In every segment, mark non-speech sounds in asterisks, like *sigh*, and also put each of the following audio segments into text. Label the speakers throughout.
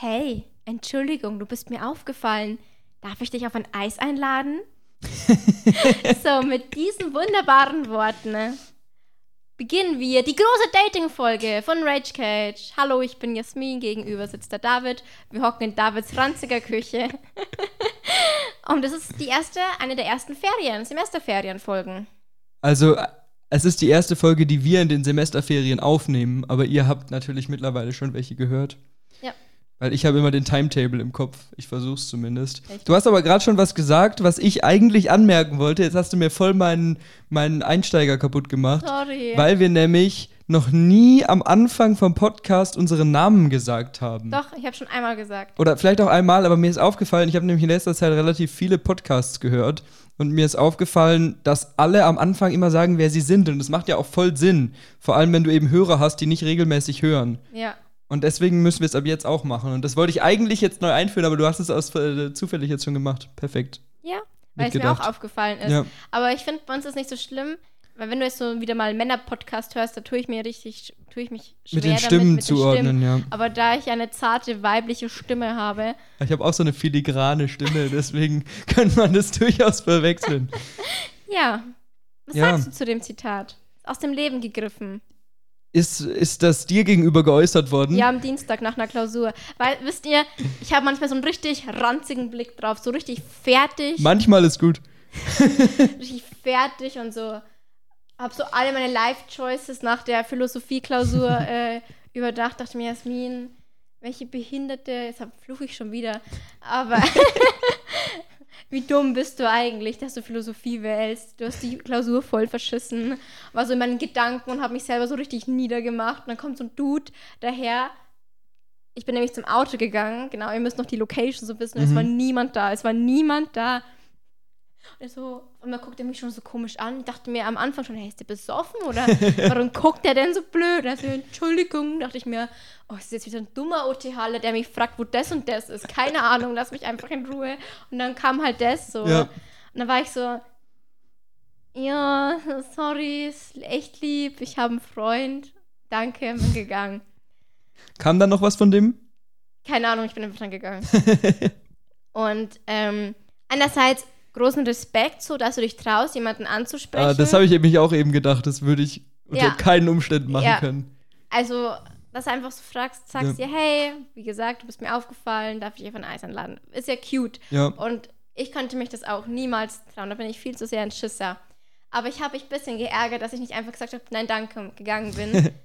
Speaker 1: Hey, Entschuldigung, du bist mir aufgefallen. Darf ich dich auf ein Eis einladen? *laughs* so, mit diesen wunderbaren Worten ne, beginnen wir die große Dating-Folge von Rage Cage. Hallo, ich bin Jasmin, gegenüber sitzt der David. Wir hocken in Davids ranziger Küche. *laughs* Und das ist die erste, eine der ersten Ferien, Semesterferienfolgen.
Speaker 2: Also, es ist die erste Folge, die wir in den Semesterferien aufnehmen, aber ihr habt natürlich mittlerweile schon welche gehört. Weil ich habe immer den Timetable im Kopf. Ich versuch's zumindest. Du hast aber gerade schon was gesagt, was ich eigentlich anmerken wollte. Jetzt hast du mir voll meinen, meinen Einsteiger kaputt gemacht.
Speaker 1: Sorry.
Speaker 2: Weil wir nämlich noch nie am Anfang vom Podcast unseren Namen gesagt haben.
Speaker 1: Doch, ich habe schon einmal gesagt.
Speaker 2: Oder vielleicht auch einmal, aber mir ist aufgefallen, ich habe nämlich in letzter Zeit relativ viele Podcasts gehört und mir ist aufgefallen, dass alle am Anfang immer sagen, wer sie sind. Und das macht ja auch voll Sinn. Vor allem, wenn du eben Hörer hast, die nicht regelmäßig hören.
Speaker 1: Ja.
Speaker 2: Und deswegen müssen wir es ab jetzt auch machen. Und das wollte ich eigentlich jetzt neu einführen, aber du hast es aus, äh, zufällig jetzt schon gemacht. Perfekt.
Speaker 1: Ja, weil es mir auch aufgefallen ist.
Speaker 2: Ja.
Speaker 1: Aber ich finde, bei uns ist nicht so schlimm, weil wenn du jetzt so wieder mal einen Männer-Podcast hörst, da tue ich mir richtig, tue ich mich schwer
Speaker 2: Mit den
Speaker 1: damit,
Speaker 2: Stimmen
Speaker 1: mit den
Speaker 2: zuordnen,
Speaker 1: Stimmen.
Speaker 2: ja.
Speaker 1: Aber da ich eine zarte weibliche Stimme habe,
Speaker 2: Ich habe auch so eine filigrane Stimme, deswegen *laughs* könnte man das durchaus verwechseln. *laughs*
Speaker 1: ja. Was
Speaker 2: Ja.
Speaker 1: sagst du zu dem Zitat? Aus dem Leben gegriffen.
Speaker 2: Ist, ist das dir gegenüber geäußert worden?
Speaker 1: Ja, am Dienstag nach einer Klausur. Weil, wisst ihr, ich habe manchmal so einen richtig ranzigen Blick drauf, so richtig fertig.
Speaker 2: Manchmal ist gut. *laughs*
Speaker 1: richtig fertig und so. Hab so alle meine Life-Choices nach der Philosophie-Klausur *laughs* äh, überdacht. Dachte mir, Jasmin, welche Behinderte, jetzt fluche ich schon wieder, aber *laughs* wie dumm bist du eigentlich, dass du Philosophie wählst? Du hast die Klausur voll verschissen. War so in meinen Gedanken und habe mich selber so richtig niedergemacht. Und dann kommt so ein Dude daher. Ich bin nämlich zum Auto gegangen. Genau, ihr müsst noch die Location so wissen. Es
Speaker 2: Mhm.
Speaker 1: war niemand da. Es war niemand da. Und so, und man guckt er mich schon so komisch an. Ich dachte mir am Anfang schon, hey, ist der besoffen oder *laughs* warum guckt der denn so blöd? Also, Entschuldigung, dachte ich mir, oh, ist jetzt wieder ein dummer OT-Halle, der mich fragt, wo das und das ist. Keine Ahnung, lass mich einfach in Ruhe. Und dann kam halt das so.
Speaker 2: Ja.
Speaker 1: Und dann war ich so, ja, sorry, ist echt lieb, ich habe einen Freund. Danke, bin gegangen.
Speaker 2: Kam dann noch was von dem?
Speaker 1: Keine Ahnung, ich bin einfach dann gegangen. *laughs* Und ähm, einerseits großen Respekt, so dass du dich traust, jemanden anzusprechen.
Speaker 2: Ah, das habe ich nämlich auch eben gedacht. Das würde ich unter
Speaker 1: Ja.
Speaker 2: keinen Umständen machen
Speaker 1: Ja.
Speaker 2: können.
Speaker 1: Also, dass du einfach so fragst, sagst dir, hey, wie gesagt, du bist mir aufgefallen, darf ich dir von Eis einladen? Ist ja cute.
Speaker 2: Ja.
Speaker 1: Und ich könnte mich das auch niemals trauen. Da bin ich viel zu sehr ein Schisser. Aber ich habe mich ein bisschen geärgert, dass ich nicht einfach gesagt habe, nein, danke, gegangen bin. *laughs*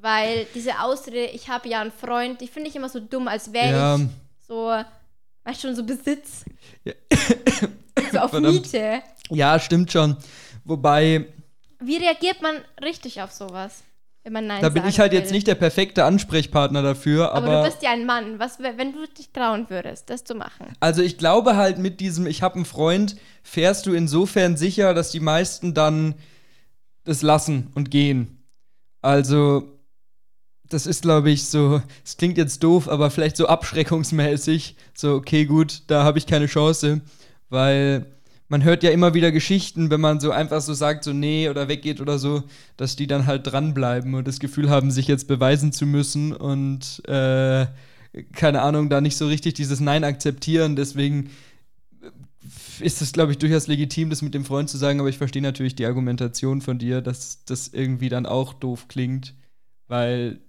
Speaker 1: Weil diese Ausrede, ich habe ja einen Freund, die finde ich immer so dumm, als wäre
Speaker 2: Ja.
Speaker 1: ich so, weißt du, schon so Besitz.
Speaker 2: Ja. *coughs*
Speaker 1: So auf
Speaker 2: Verdammt.
Speaker 1: Miete.
Speaker 2: Ja, stimmt schon. Wobei,
Speaker 1: Wie reagiert man richtig auf sowas? Wenn man Nein
Speaker 2: da bin ich halt
Speaker 1: will?
Speaker 2: jetzt nicht der perfekte Ansprechpartner dafür,
Speaker 1: Aber,
Speaker 2: aber,
Speaker 1: du bist ja ein Mann. Was, wenn du dich trauen würdest, das zu machen?
Speaker 2: also ich glaube halt mit diesem ich habe einen Freund, fährst du insofern sicher, dass die meisten dann das lassen und gehen. Also das ist glaube ich so, es klingt jetzt doof, aber vielleicht so abschreckungsmäßig, so okay, gut, da habe ich keine Chance, weil man hört ja immer wieder Geschichten, wenn man so einfach so sagt, so nee oder weggeht oder so, dass die dann halt dranbleiben und das Gefühl haben, sich jetzt beweisen zu müssen und äh, keine Ahnung, da nicht so richtig dieses Nein akzeptieren. Deswegen ist es, glaube ich, durchaus legitim, das mit dem Freund zu sagen, aber ich verstehe natürlich die Argumentation von dir, dass das irgendwie dann auch doof klingt, weil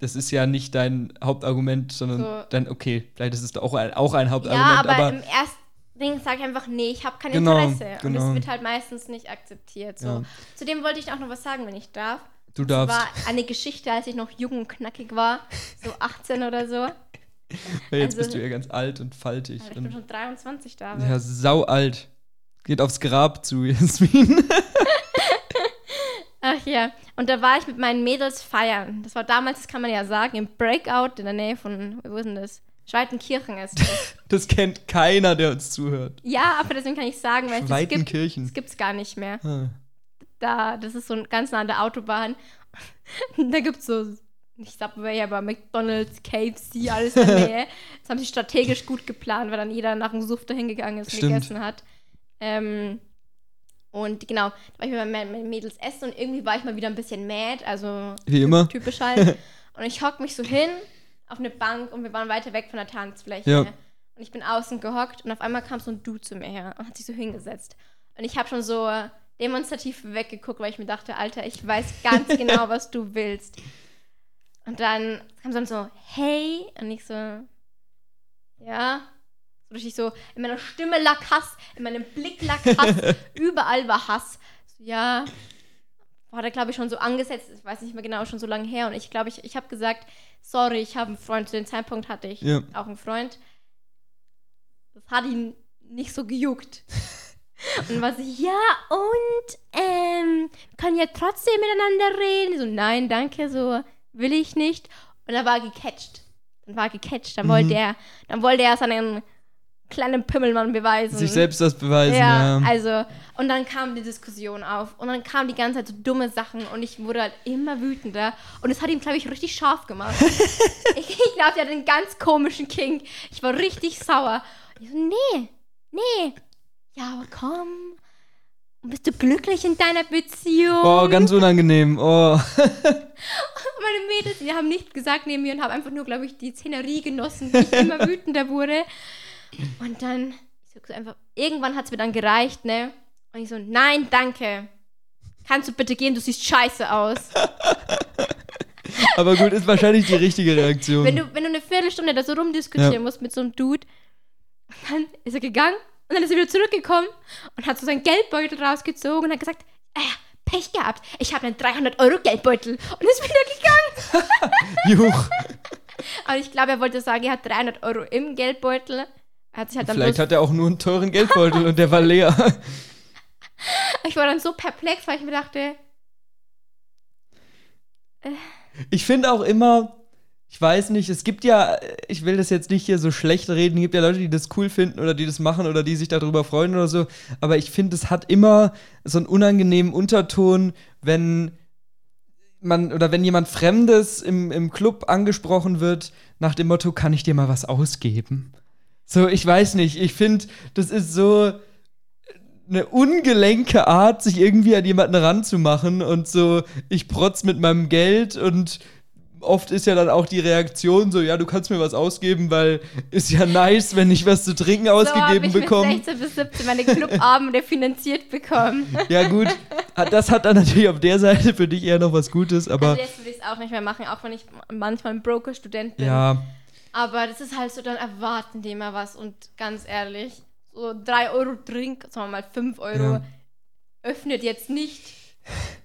Speaker 2: das ist ja nicht dein Hauptargument, sondern
Speaker 1: So.
Speaker 2: dein, okay, vielleicht ist es auch ein, auch ein
Speaker 1: Ja,
Speaker 2: Hauptargument,
Speaker 1: aber,
Speaker 2: aber,
Speaker 1: im ersten Ding sage ich einfach, nee, ich habe kein
Speaker 2: Genau,
Speaker 1: Interesse. Und
Speaker 2: genau.
Speaker 1: das wird halt meistens nicht akzeptiert. So.
Speaker 2: Ja.
Speaker 1: Zudem wollte ich auch noch was sagen, wenn ich darf.
Speaker 2: du darfst.
Speaker 1: war eine Geschichte, als ich noch jung und knackig war, so *laughs* 18 oder so.
Speaker 2: Ja, jetzt
Speaker 1: also-
Speaker 2: bist du ja ganz alt und faltig.
Speaker 1: Aber ich bin schon 23 da.
Speaker 2: ja, sau alt. Geht aufs Grab zu, *laughs* Jasmin. *laughs*
Speaker 1: Ach ja, und da war ich mit meinen Mädels feiern. Das war damals, das kann man ja sagen, im Breakout in der Nähe von, wo ist denn das? Schweitenkirchen ist das. *laughs*
Speaker 2: Das kennt keiner, der uns zuhört.
Speaker 1: ja, aber deswegen kann ich sagen, weil es das gibt,
Speaker 2: Schweitenkirchen.
Speaker 1: gibt's gar nicht mehr.
Speaker 2: Ah.
Speaker 1: Da, das ist so ein ganz nah an der Autobahn. *laughs* da gibt's so, nicht Subway, aber McDonalds, KFC, alles in der *laughs* Nähe. Das haben sie strategisch gut geplant, weil dann jeder nach dem Suff dahin gegangen ist und
Speaker 2: Stimmt.
Speaker 1: gegessen hat. Ähm, und genau, da war ich mit meinen Mädels essen und irgendwie war ich mal wieder ein bisschen mad, also
Speaker 2: Wie immer.
Speaker 1: typisch halt. *laughs* und ich hock mich so hin auf eine Bank und wir waren weiter weg von der Tanzfläche.
Speaker 2: Ja.
Speaker 1: Und ich bin außen gehockt und auf einmal kam so ein Dude zu mir her und hat sich so hingesetzt. Und ich habe schon so demonstrativ weggeguckt, weil ich mir dachte, Alter, ich weiß ganz *laughs* genau, was du willst. Und dann kam dann so, hey, und ich so, ja. So richtig so, in meiner Stimme lag Hass, in meinem Blick lag Hass, *laughs* überall war Hass. So, ja. War da, glaube ich, schon so angesetzt, ich weiß nicht mehr genau, schon so lange her. Und ich glaube, ich, ich habe gesagt, sorry, ich habe einen Freund. Zu dem Zeitpunkt hatte ich
Speaker 2: Ja.
Speaker 1: auch einen Freund. Das hat ihn nicht so gejuckt. *laughs* Und dann war sie, ja, und ähm, können ja trotzdem miteinander reden. So, nein, danke, so will ich nicht. Und dann war er gecatcht. Dann war er gecatcht. Dann
Speaker 2: Mhm.
Speaker 1: wollte er, dann wollte er seinen kleinen Pimmelmann beweisen.
Speaker 2: Sich selbst das beweisen,
Speaker 1: ja,
Speaker 2: ja.
Speaker 1: also, und dann kam die Diskussion auf. Und dann kamen die ganze Zeit so dumme Sachen. Und ich wurde halt immer wütender. Und es hat ihn, glaube ich, richtig scharf gemacht. *laughs* ich ich glaube, der hat einen ganz komischen King. Ich war richtig sauer. Und ich so, nee, nee. Ja, aber komm. Bist du glücklich in deiner Beziehung?
Speaker 2: Oh, ganz unangenehm. Oh. *laughs*
Speaker 1: Meine Mädels, die haben nichts gesagt neben mir und haben einfach nur, glaube ich, die Szenerie genossen, wie ich immer *laughs* wütender wurde. Und dann, ich sag so einfach, irgendwann hat es mir dann gereicht, ne? Und ich so, nein, danke. Kannst du bitte gehen, du siehst scheiße aus. *laughs*
Speaker 2: Aber gut, ist wahrscheinlich die richtige Reaktion.
Speaker 1: Wenn du, wenn du eine Viertelstunde da so rumdiskutieren
Speaker 2: Ja.
Speaker 1: musst mit so einem Dude, dann ist er gegangen und dann ist er wieder zurückgekommen und hat so seinen Geldbeutel rausgezogen und hat gesagt, äh, Pech gehabt, ich habe einen 300-Euro-Geldbeutel und ist wieder gegangen. *laughs*
Speaker 2: Juch. *laughs*
Speaker 1: Aber ich glaube, er wollte sagen, er hat 300 Euro im Geldbeutel. Hat halt
Speaker 2: Vielleicht hat er auch nur einen teuren Geldbeutel und der war leer. *laughs*
Speaker 1: ich war dann so perplex, weil ich mir dachte,
Speaker 2: Ich finde auch immer, ich weiß nicht, es gibt ja, ich will das jetzt nicht hier so schlecht reden, es gibt ja Leute, die das cool finden oder die das machen oder die sich darüber freuen oder so, aber ich finde, es hat immer so einen unangenehmen Unterton, wenn man oder wenn jemand Fremdes im, im Club angesprochen wird, nach dem Motto, kann ich dir mal was ausgeben? So, ich weiß nicht, ich finde, das ist so eine ungelenke Art, sich irgendwie an jemanden ranzumachen und so, ich protz mit meinem Geld und oft ist ja dann auch die Reaktion so, ja, du kannst mir was ausgeben, weil ist ja nice, wenn ich was zu trinken
Speaker 1: so habe
Speaker 2: ausgegeben
Speaker 1: ich mit
Speaker 2: bekomme.
Speaker 1: 16 bis 17 meine Clubabende finanziert bekommen.
Speaker 2: Ja, gut, hat- das hat dann natürlich auf der Seite für dich eher noch was Gutes, aber
Speaker 1: also jetzt würde ich es auch nicht mehr machen, auch wenn ich manchmal ein Broker-Student bin.
Speaker 2: ja,
Speaker 1: Aber das ist halt so, dann erwarten die immer was und ganz ehrlich, so 3 Euro Drink, sagen wir mal 5 Euro,
Speaker 2: Ja.
Speaker 1: öffnet jetzt nicht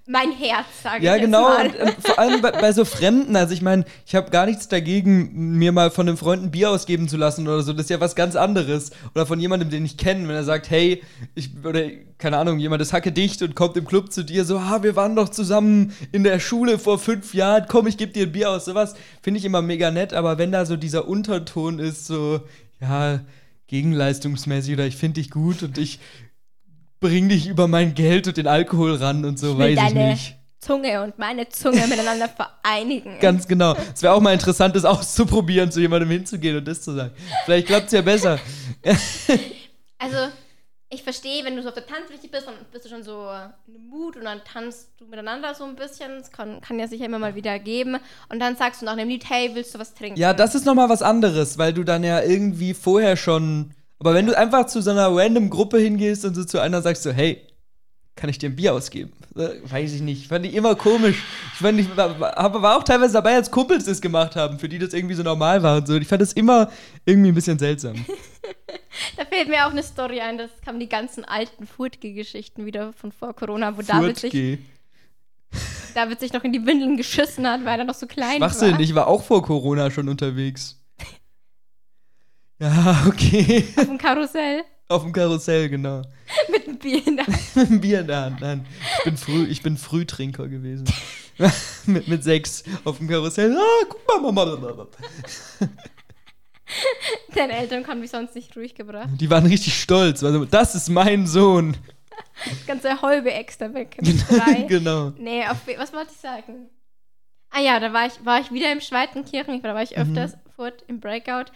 Speaker 1: mein Herz, sage
Speaker 2: Ja,
Speaker 1: ich jetzt
Speaker 2: genau.
Speaker 1: mal.
Speaker 2: Und, ähm, vor allem bei, bei so Fremden. Also ich meine, ich habe gar nichts dagegen, mir mal von einem Freund ein Bier ausgeben zu lassen oder so. Das ist ja was ganz anderes. Oder von jemandem, den ich kenne, wenn er sagt, hey, ich, oder keine Ahnung, jemand ist hacke dicht und kommt im Club zu dir so, ah, wir waren doch zusammen in der Schule vor fünf Jahren, komm, ich gebe dir ein Bier aus. Sowas finde ich immer mega nett. Aber wenn da so dieser Unterton ist, so, ja, gegenleistungsmäßig oder ich finde dich gut und ich bring dich über mein Geld und den Alkohol ran und so,
Speaker 1: Ich
Speaker 2: weiß ich
Speaker 1: deine
Speaker 2: nicht.
Speaker 1: Zunge und meine Zunge miteinander vereinigen. *laughs*
Speaker 2: Ganz genau. Es wäre auch mal interessant, das auszuprobieren, zu jemandem hinzugehen und das zu sagen. Vielleicht klappt es ja besser. *laughs*
Speaker 1: Also, ich verstehe, wenn du so auf der Tanzfläche bist, dann bist du schon so in Mut und dann tanzt du miteinander so ein bisschen. Das kann, kann ja sicher immer mal wieder geben. Und dann sagst du nach dem Lied, hey, willst du was trinken?
Speaker 2: Ja, das ist nochmal was anderes, weil du dann ja irgendwie vorher schon. Aber wenn du einfach zu so einer random Gruppe hingehst und so zu einer sagst so, hey, kann ich dir ein Bier ausgeben? Weiß ich nicht. Fand ich immer komisch. Ich fand ich war, war auch teilweise dabei, als Kumpels das gemacht haben, für die das irgendwie so normal war und so. Ich fand das immer irgendwie ein bisschen seltsam. *laughs*
Speaker 1: Da fällt mir auch eine Story ein, das kamen die ganzen alten Furtge-Geschichten wieder von vor Corona, wo David sich. David sich noch in die Windeln geschissen hat, weil er noch so klein
Speaker 2: Schwachsinn,
Speaker 1: war.
Speaker 2: ich war auch vor Corona schon unterwegs. Ja, *laughs* okay.
Speaker 1: Auf dem Karussell
Speaker 2: Auf dem Karussell, genau. *laughs*
Speaker 1: mit einem Bier in der Hand. *laughs*
Speaker 2: Mit einem Bier in der Hand. Nein, ich bin, früh, ich bin Frühtrinker gewesen. mit, mit sechs auf dem Karussell. Ah, guck mal, Mama.
Speaker 1: Deine Eltern haben mich sonst nicht ruhig gebracht.
Speaker 2: Die waren richtig stolz. Also, das ist mein Sohn.
Speaker 1: Das ganze halbe extra weg. Drei.
Speaker 2: genau.
Speaker 1: Nee, auf, was wollte ich sagen? Ah ja, da war ich, war ich wieder im Schweitenkirchen, da war ich öfters fort im Breakout.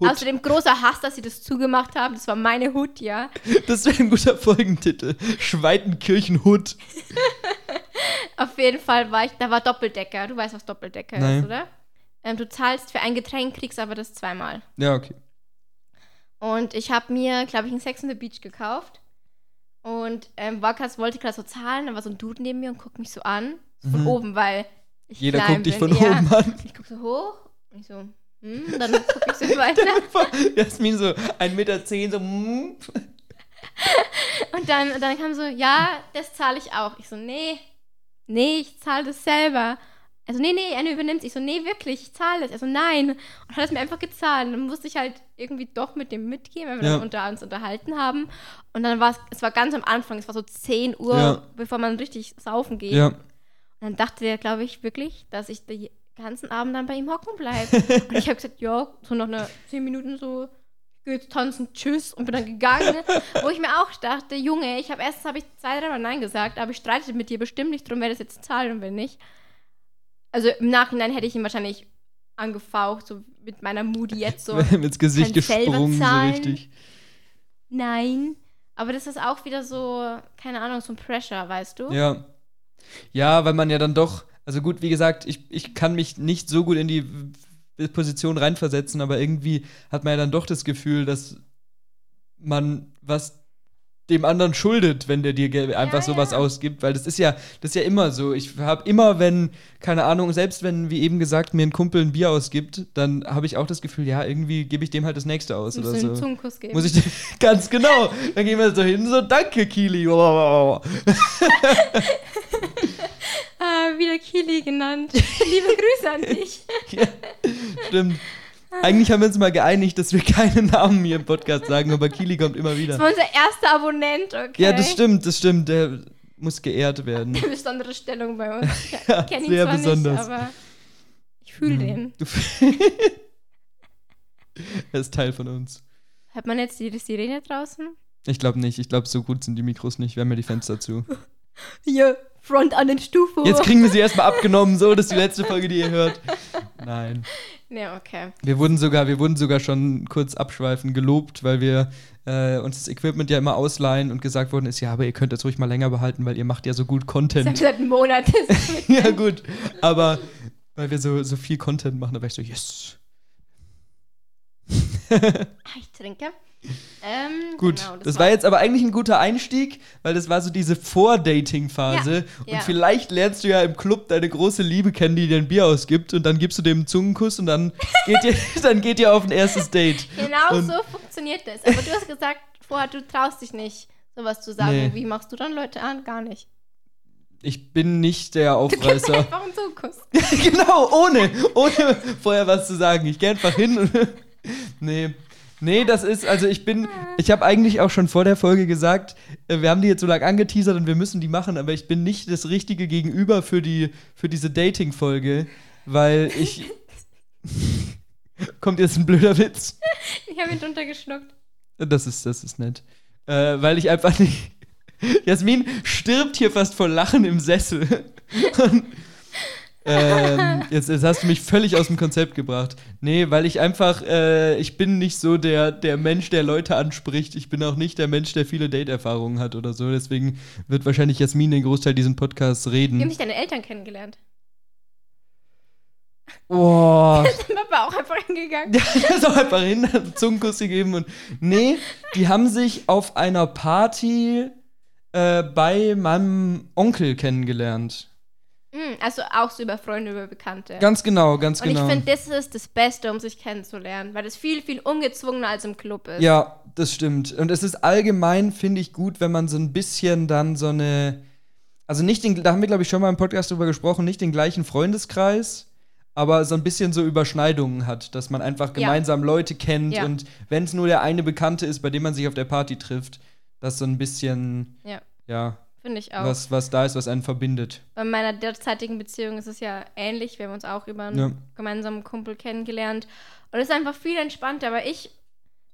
Speaker 2: Hut.
Speaker 1: Außerdem großer Hass, dass sie das zugemacht haben. Das war meine Hut, ja. *laughs*
Speaker 2: Das wäre ein guter Folgentitel. Schweitenkirchen-Hut. *laughs*
Speaker 1: Auf jeden Fall war ich, da war Doppeldecker. Du weißt, was Doppeldecker
Speaker 2: Nein.
Speaker 1: ist, oder? ähm, du zahlst für ein Getränk, kriegst aber das zweimal.
Speaker 2: Ja, okay.
Speaker 1: Und ich habe mir, glaube ich, ein Sex on the Beach gekauft. Und ähm, Wakas wollte gerade so zahlen, da war so ein Dude neben mir und guckt mich so an. Von
Speaker 2: Mhm.
Speaker 1: oben, weil ich
Speaker 2: Jeder guckt dich
Speaker 1: bin.
Speaker 2: von
Speaker 1: ja.
Speaker 2: oben an.
Speaker 1: Ich gucke so hoch und ich so, hm, dann gucke ich so *laughs* weiter.
Speaker 2: Jasmin so 1,10 Meter, zehn, so. mm. *laughs*
Speaker 1: Und dann, dann kam so, ja, das zahle ich auch. Ich so, nee, nee, ich zahle das selber. Also, nee, nee, er übernimmt Ich so, nee, wirklich, ich zahle das. Also, nein. Und hat es mir einfach gezahlt. Und dann musste ich halt irgendwie doch mit dem mitgehen, weil wir
Speaker 2: Ja.
Speaker 1: dann unter uns unterhalten haben. Und dann war es, es war ganz am Anfang, es war so 10 Uhr,
Speaker 2: Ja.
Speaker 1: bevor man richtig saufen geht.
Speaker 2: Ja.
Speaker 1: Und dann dachte der, glaube ich, wirklich, dass ich den ganzen Abend dann bei ihm hocken bleibe. *laughs* und ich habe gesagt, ja, so nach einer 10 Minuten so, ich gehe jetzt tanzen, tschüss und bin dann gegangen. wo ich mir auch dachte, Junge, ich habe erstens habe ich zwei, dreimal Nein gesagt, aber ich streite mit dir bestimmt nicht drum, wer das jetzt zahlt und wer nicht. Also im Nachhinein hätte ich ihn wahrscheinlich angefaucht, so mit meiner Moody jetzt so. *laughs*
Speaker 2: ins Gesicht gesprungen, so richtig.
Speaker 1: Nein. Aber das ist auch wieder so, keine Ahnung, so ein Pressure, weißt du?
Speaker 2: Ja. Ja, weil man ja dann doch, also gut, wie gesagt, ich, ich kann mich nicht so gut in die Position reinversetzen, aber irgendwie hat man ja dann doch das Gefühl, dass man was dem anderen schuldet, wenn der dir einfach sowas
Speaker 1: ja.
Speaker 2: ausgibt, weil das ist ja, das ist ja immer so. Ich habe immer, wenn, keine Ahnung, selbst wenn, wie eben gesagt, mir ein Kumpel ein Bier ausgibt, dann habe ich auch das Gefühl, ja, irgendwie gebe ich dem halt das nächste aus oder
Speaker 1: du einen
Speaker 2: so.
Speaker 1: Zungenkuss geben.
Speaker 2: Muss ich *laughs* ganz genau. Dann gehen wir so hin, so danke, Kili. *laughs* *laughs*
Speaker 1: Ah, wieder Kili genannt. *laughs* Liebe Grüße an dich.
Speaker 2: Ja, stimmt. Eigentlich haben wir uns mal geeinigt, dass wir keine Namen hier im Podcast sagen, aber Kili kommt immer
Speaker 1: Das
Speaker 2: wieder.
Speaker 1: war unser erster Abonnent, okay?
Speaker 2: Ja, das stimmt, das stimmt. Der muss geehrt werden. *laughs*
Speaker 1: Eine besondere Stellung bei uns. Ich *laughs*
Speaker 2: Ja,
Speaker 1: kenne ihn
Speaker 2: sehr
Speaker 1: zwar
Speaker 2: besonders.
Speaker 1: nicht, aber ich fühle den.
Speaker 2: Du er ist Teil von uns.
Speaker 1: Hört man jetzt die Sirene draußen?
Speaker 2: Ich glaube nicht. Ich glaube, so gut sind die Mikros nicht. Wir haben ja die Fenster zu.
Speaker 1: Hier, Front an den Stufen.
Speaker 2: Jetzt kriegen wir sie erstmal abgenommen, so, das ist die letzte Folge, die ihr hört. Nein. *laughs*
Speaker 1: Ja, okay.
Speaker 2: Wir wurden sogar, wir wurden sogar schon kurz abschweifen gelobt, weil wir äh, uns das Equipment ja immer ausleihen und gesagt worden ist, ja, aber ihr könnt das ruhig mal länger behalten, weil ihr macht ja so gut
Speaker 1: Das
Speaker 2: Content.
Speaker 1: seit einem Monat. *laughs*
Speaker 2: ja, gut. Aber weil wir so, so viel Content machen, da war ich so, yes. *laughs* *laughs*
Speaker 1: Ich trinke. Ähm,
Speaker 2: Gut,
Speaker 1: genau,
Speaker 2: das, war jetzt aber eigentlich ein guter Einstieg, weil das war so diese Vor-Dating-Phase. Und
Speaker 1: ja.
Speaker 2: vielleicht lernst du ja im Club deine große Liebe kennen, die dir ein Bier ausgibt und dann gibst du dem einen Zungenkuss und dann *laughs* geht ihr, *laughs* dann geht ihr auf ein erstes Date.
Speaker 1: Genau
Speaker 2: Und-
Speaker 1: so funktioniert das. Aber du hast gesagt vorher, du traust dich nicht, sowas zu sagen.
Speaker 2: Nee.
Speaker 1: Wie machst du dann Leute an? Gar nicht.
Speaker 2: Ich bin nicht der
Speaker 1: Du
Speaker 2: Aufreißer.
Speaker 1: einfach einen Zungenkuss.
Speaker 2: genau, ohne, ohne vorher was zu sagen. Ich gehe einfach hin nee. Nee, das ist, also ich bin, ich habe eigentlich auch schon vor der Folge gesagt, äh, wir haben die jetzt so lange angeteasert und wir müssen die machen, aber ich bin nicht das richtige Gegenüber für, die, für diese Dating-Folge, weil ich. *laughs* Kommt jetzt ein blöder Witz?
Speaker 1: Ich habe ihn drunter geschluckt.
Speaker 2: Das ist, das ist nett. Äh, weil ich einfach nicht. *laughs* Jasmin stirbt hier fast vor Lachen im Sessel. *laughs* Ähm, *laughs* jetzt, jetzt hast du mich völlig aus dem Konzept gebracht. Nee, weil ich einfach, äh, ich bin nicht so der, der Mensch, der Leute anspricht. Ich bin auch nicht der Mensch, der viele Date-Erfahrungen hat oder so. Deswegen wird wahrscheinlich Jasmin den Großteil diesen Podcasts
Speaker 1: Wie haben
Speaker 2: reden.
Speaker 1: dich deine Eltern kennengelernt?
Speaker 2: Boah. *laughs*
Speaker 1: Sind Papa auch einfach hingegangen? *laughs*
Speaker 2: Ja, der ist auch einfach hin, hat einen Zungenkuss gegeben und. Nee, die haben sich auf einer Party äh, bei meinem Onkel kennengelernt.
Speaker 1: Hm, also auch so über Freunde, über Bekannte.
Speaker 2: Ganz genau, ganz
Speaker 1: Und
Speaker 2: genau.
Speaker 1: ich finde, das ist das Beste, um sich kennenzulernen, weil das viel, viel ungezwungener als im Club ist.
Speaker 2: ja, das stimmt. Und es ist allgemein, finde ich, gut, wenn man so ein bisschen dann so eine. Also nicht den, da haben wir, glaube ich, schon mal im Podcast drüber gesprochen, nicht den gleichen Freundeskreis, aber so ein bisschen so Überschneidungen hat, dass man einfach
Speaker 1: Ja.
Speaker 2: gemeinsam Leute kennt
Speaker 1: Ja.
Speaker 2: und wenn es nur der eine Bekannte ist, bei dem man sich auf der Party trifft, dass so ein bisschen,
Speaker 1: Ja.
Speaker 2: ja,
Speaker 1: Finde ich auch.
Speaker 2: was, was da ist, was einen verbindet.
Speaker 1: Bei meiner derzeitigen Beziehung ist es ja ähnlich. Wir haben uns auch über einen
Speaker 2: Ja.
Speaker 1: gemeinsamen Kumpel kennengelernt. Und es ist einfach viel entspannter, aber ich,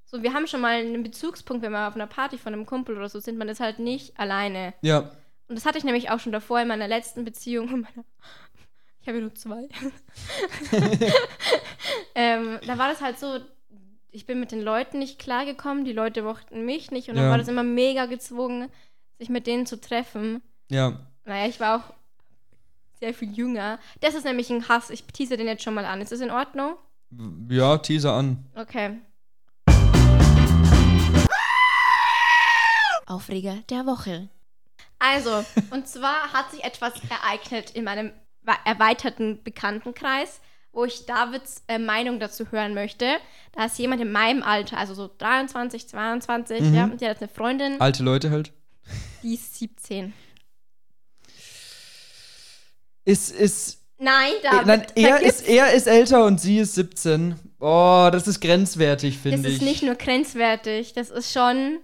Speaker 1: so, wir haben schon mal einen Bezugspunkt, wenn wir auf einer Party von einem Kumpel oder so sind, man ist halt nicht alleine.
Speaker 2: Ja,
Speaker 1: Und das hatte ich nämlich auch schon davor in meiner letzten Beziehung. *laughs* Meiner, ich habe ja nur zwei. *laughs* ähm, da war das halt so, ich bin mit den Leuten nicht klargekommen, die Leute mochten mich nicht und dann
Speaker 2: Ja.
Speaker 1: war das immer mega gezwungen, sich mit denen zu treffen.
Speaker 2: ja.
Speaker 1: Naja, ich war auch sehr viel jünger. Das ist nämlich ein Hass. Ich tease den jetzt schon mal an. Ist das in Ordnung?
Speaker 2: Ja, Teaser an.
Speaker 1: Okay. Aufreger der Woche. Also, und zwar hat sich etwas ereignet in meinem erweiterten Bekanntenkreis, wo ich Davids äh, Meinung dazu hören möchte. Da ist jemand in meinem Alter, also so 23, 22,
Speaker 2: Mhm.
Speaker 1: ja, und die hat eine Freundin,
Speaker 2: Alte Leute halt.
Speaker 1: Die ist 17.
Speaker 2: Ist, ist,
Speaker 1: Nein,
Speaker 2: äh,
Speaker 1: David,
Speaker 2: nein,
Speaker 1: da
Speaker 2: er, ist, er ist älter und sie ist 17. Oh, das ist grenzwertig,
Speaker 1: das
Speaker 2: finde ich.
Speaker 1: ist nicht nur grenzwertig, das ist schon.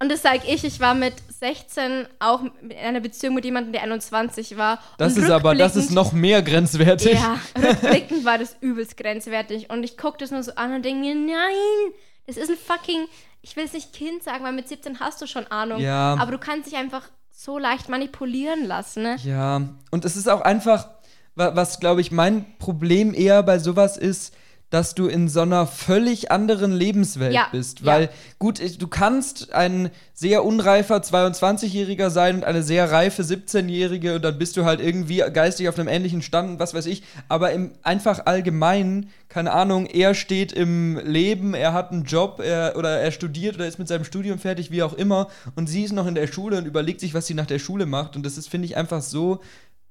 Speaker 1: Und das sage ich, ich war mit 16 auch in einer Beziehung mit jemandem, der 21 war.
Speaker 2: Das
Speaker 1: und
Speaker 2: ist aber, das ist noch mehr grenzwertig.
Speaker 1: Ja, *laughs* rückblickend war das übelst grenzwertig. Und ich gucke das nur so an und denke mir, nein, das ist ein fucking, ich will es nicht Kind sagen, weil mit 17 hast du schon Ahnung.
Speaker 2: Ja.
Speaker 1: Aber du kannst dich einfach so leicht manipulieren lassen, ne?
Speaker 2: Ja, und es ist auch einfach, wa- was glaube ich mein Problem eher bei sowas ist, dass du in so einer völlig anderen Lebenswelt
Speaker 1: Ja,
Speaker 2: bist.
Speaker 1: ja.
Speaker 2: Weil, gut, ich- du kannst ein sehr unreifer 22-Jähriger sein und eine sehr reife 17-Jährige und dann bist du halt irgendwie geistig auf einem ähnlichen Stand und was weiß ich. Aber im einfach allgemein, keine Ahnung, er steht im Leben, er hat einen Job er, oder er studiert oder ist mit seinem Studium fertig, wie auch immer. Und sie ist noch in der Schule und überlegt sich, was sie nach der Schule macht. Und das ist, finde ich, einfach so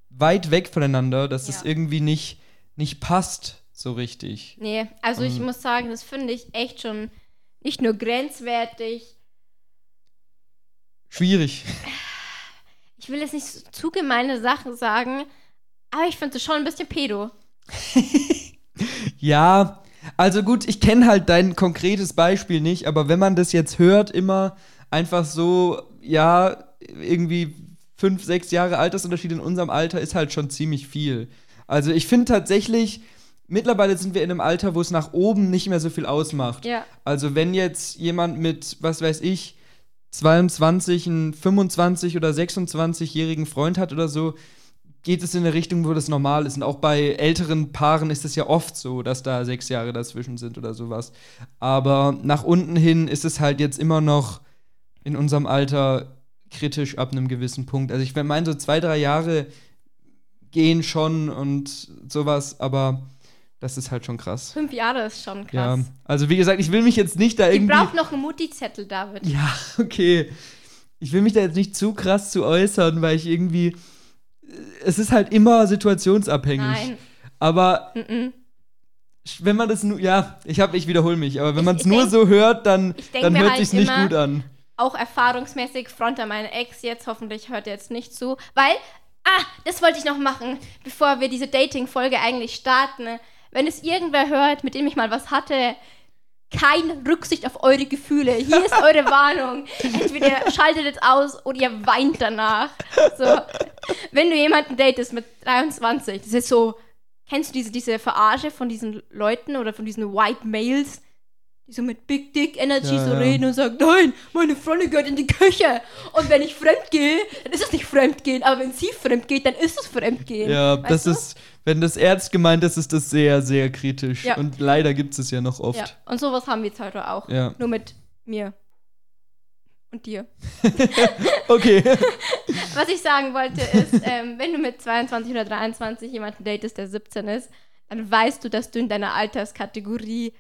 Speaker 2: weit weg voneinander, dass es
Speaker 1: Ja.
Speaker 2: irgendwie nicht, nicht passt so richtig.
Speaker 1: Nee, also ich
Speaker 2: Ähm.
Speaker 1: muss sagen, das finde ich echt schon nicht nur grenzwertig.
Speaker 2: Schwierig. *sighs*
Speaker 1: Ich will jetzt nicht so zu gemeine Sachen sagen, aber ich finde es schon ein bisschen pedo. *laughs*
Speaker 2: Ja, also gut, ich kenne halt dein konkretes Beispiel nicht, aber wenn man das jetzt hört, immer einfach so, ja, irgendwie fünf, sechs Jahre Altersunterschied in unserem Alter ist halt schon ziemlich viel. Also ich finde tatsächlich, mittlerweile sind wir in einem Alter, wo es nach oben nicht mehr so viel ausmacht.
Speaker 1: Ja.
Speaker 2: Also wenn jetzt jemand mit, was weiß ich, 22, einen 25 oder 26-jährigen Freund hat oder so, geht es in eine Richtung, wo das normal ist. Und auch bei älteren Paaren ist es ja oft so, dass da sechs Jahre dazwischen sind oder sowas. Aber nach unten hin ist es halt jetzt immer noch in unserem Alter kritisch ab einem gewissen Punkt. Also ich meine, so zwei, drei Jahre gehen schon und sowas, aber das ist halt schon krass.
Speaker 1: Fünf Jahre ist schon
Speaker 2: Ja,
Speaker 1: krass.
Speaker 2: also wie gesagt, ich will mich jetzt nicht da
Speaker 1: Die
Speaker 2: irgendwie.
Speaker 1: braucht noch einen Mutti-Zettel, David.
Speaker 2: Ja, okay. Ich will mich da jetzt nicht zu krass zu äußern, weil ich irgendwie. Es ist halt immer situationsabhängig.
Speaker 1: Nein.
Speaker 2: Aber
Speaker 1: Mm-mm.
Speaker 2: wenn man das nur. Ja, ich hab, ich wiederhole mich, aber wenn
Speaker 1: Ich-
Speaker 2: man es
Speaker 1: ich
Speaker 2: nur
Speaker 1: denk-
Speaker 2: so hört, dann,
Speaker 1: ich
Speaker 2: dann hört
Speaker 1: halt
Speaker 2: sich's nicht gut an.
Speaker 1: Auch erfahrungsmäßig, Front an meine Ex jetzt, hoffentlich hört er jetzt nicht zu. Weil, ah, das wollte ich noch machen, bevor wir diese Dating-Folge eigentlich starten. Wenn es irgendwer hört, mit dem ich mal was hatte, keine Rücksicht auf eure Gefühle. Hier ist eure *laughs* Warnung. Entweder schaltet es aus oder ihr weint danach. So. Wenn du jemanden datest mit 23, das ist so, kennst du diese, diese Verarsche von diesen Leuten oder von diesen White Males, die so mit Big Dick Energy
Speaker 2: Ja,
Speaker 1: so
Speaker 2: ja.
Speaker 1: reden und sagen, nein, meine Freundin gehört in die Küche. Und wenn ich fremd gehe, dann ist es nicht Fremdgehen. Aber wenn sie fremd geht, dann ist es Fremdgehen.
Speaker 2: Ja,
Speaker 1: Weißt
Speaker 2: das
Speaker 1: du?
Speaker 2: ist. Wenn das ernst gemeint ist, ist das sehr, sehr kritisch.
Speaker 1: Ja.
Speaker 2: Und leider gibt es es ja noch oft.
Speaker 1: Ja, und sowas haben wir jetzt heute auch.
Speaker 2: Ja.
Speaker 1: Nur mit mir. Und dir. *laughs*
Speaker 2: Okay. *laughs*
Speaker 1: Was ich sagen wollte ist, ähm, wenn du mit 22 oder 23 jemanden datest, der 17 ist, dann weißt du, dass du in deiner Alterskategorie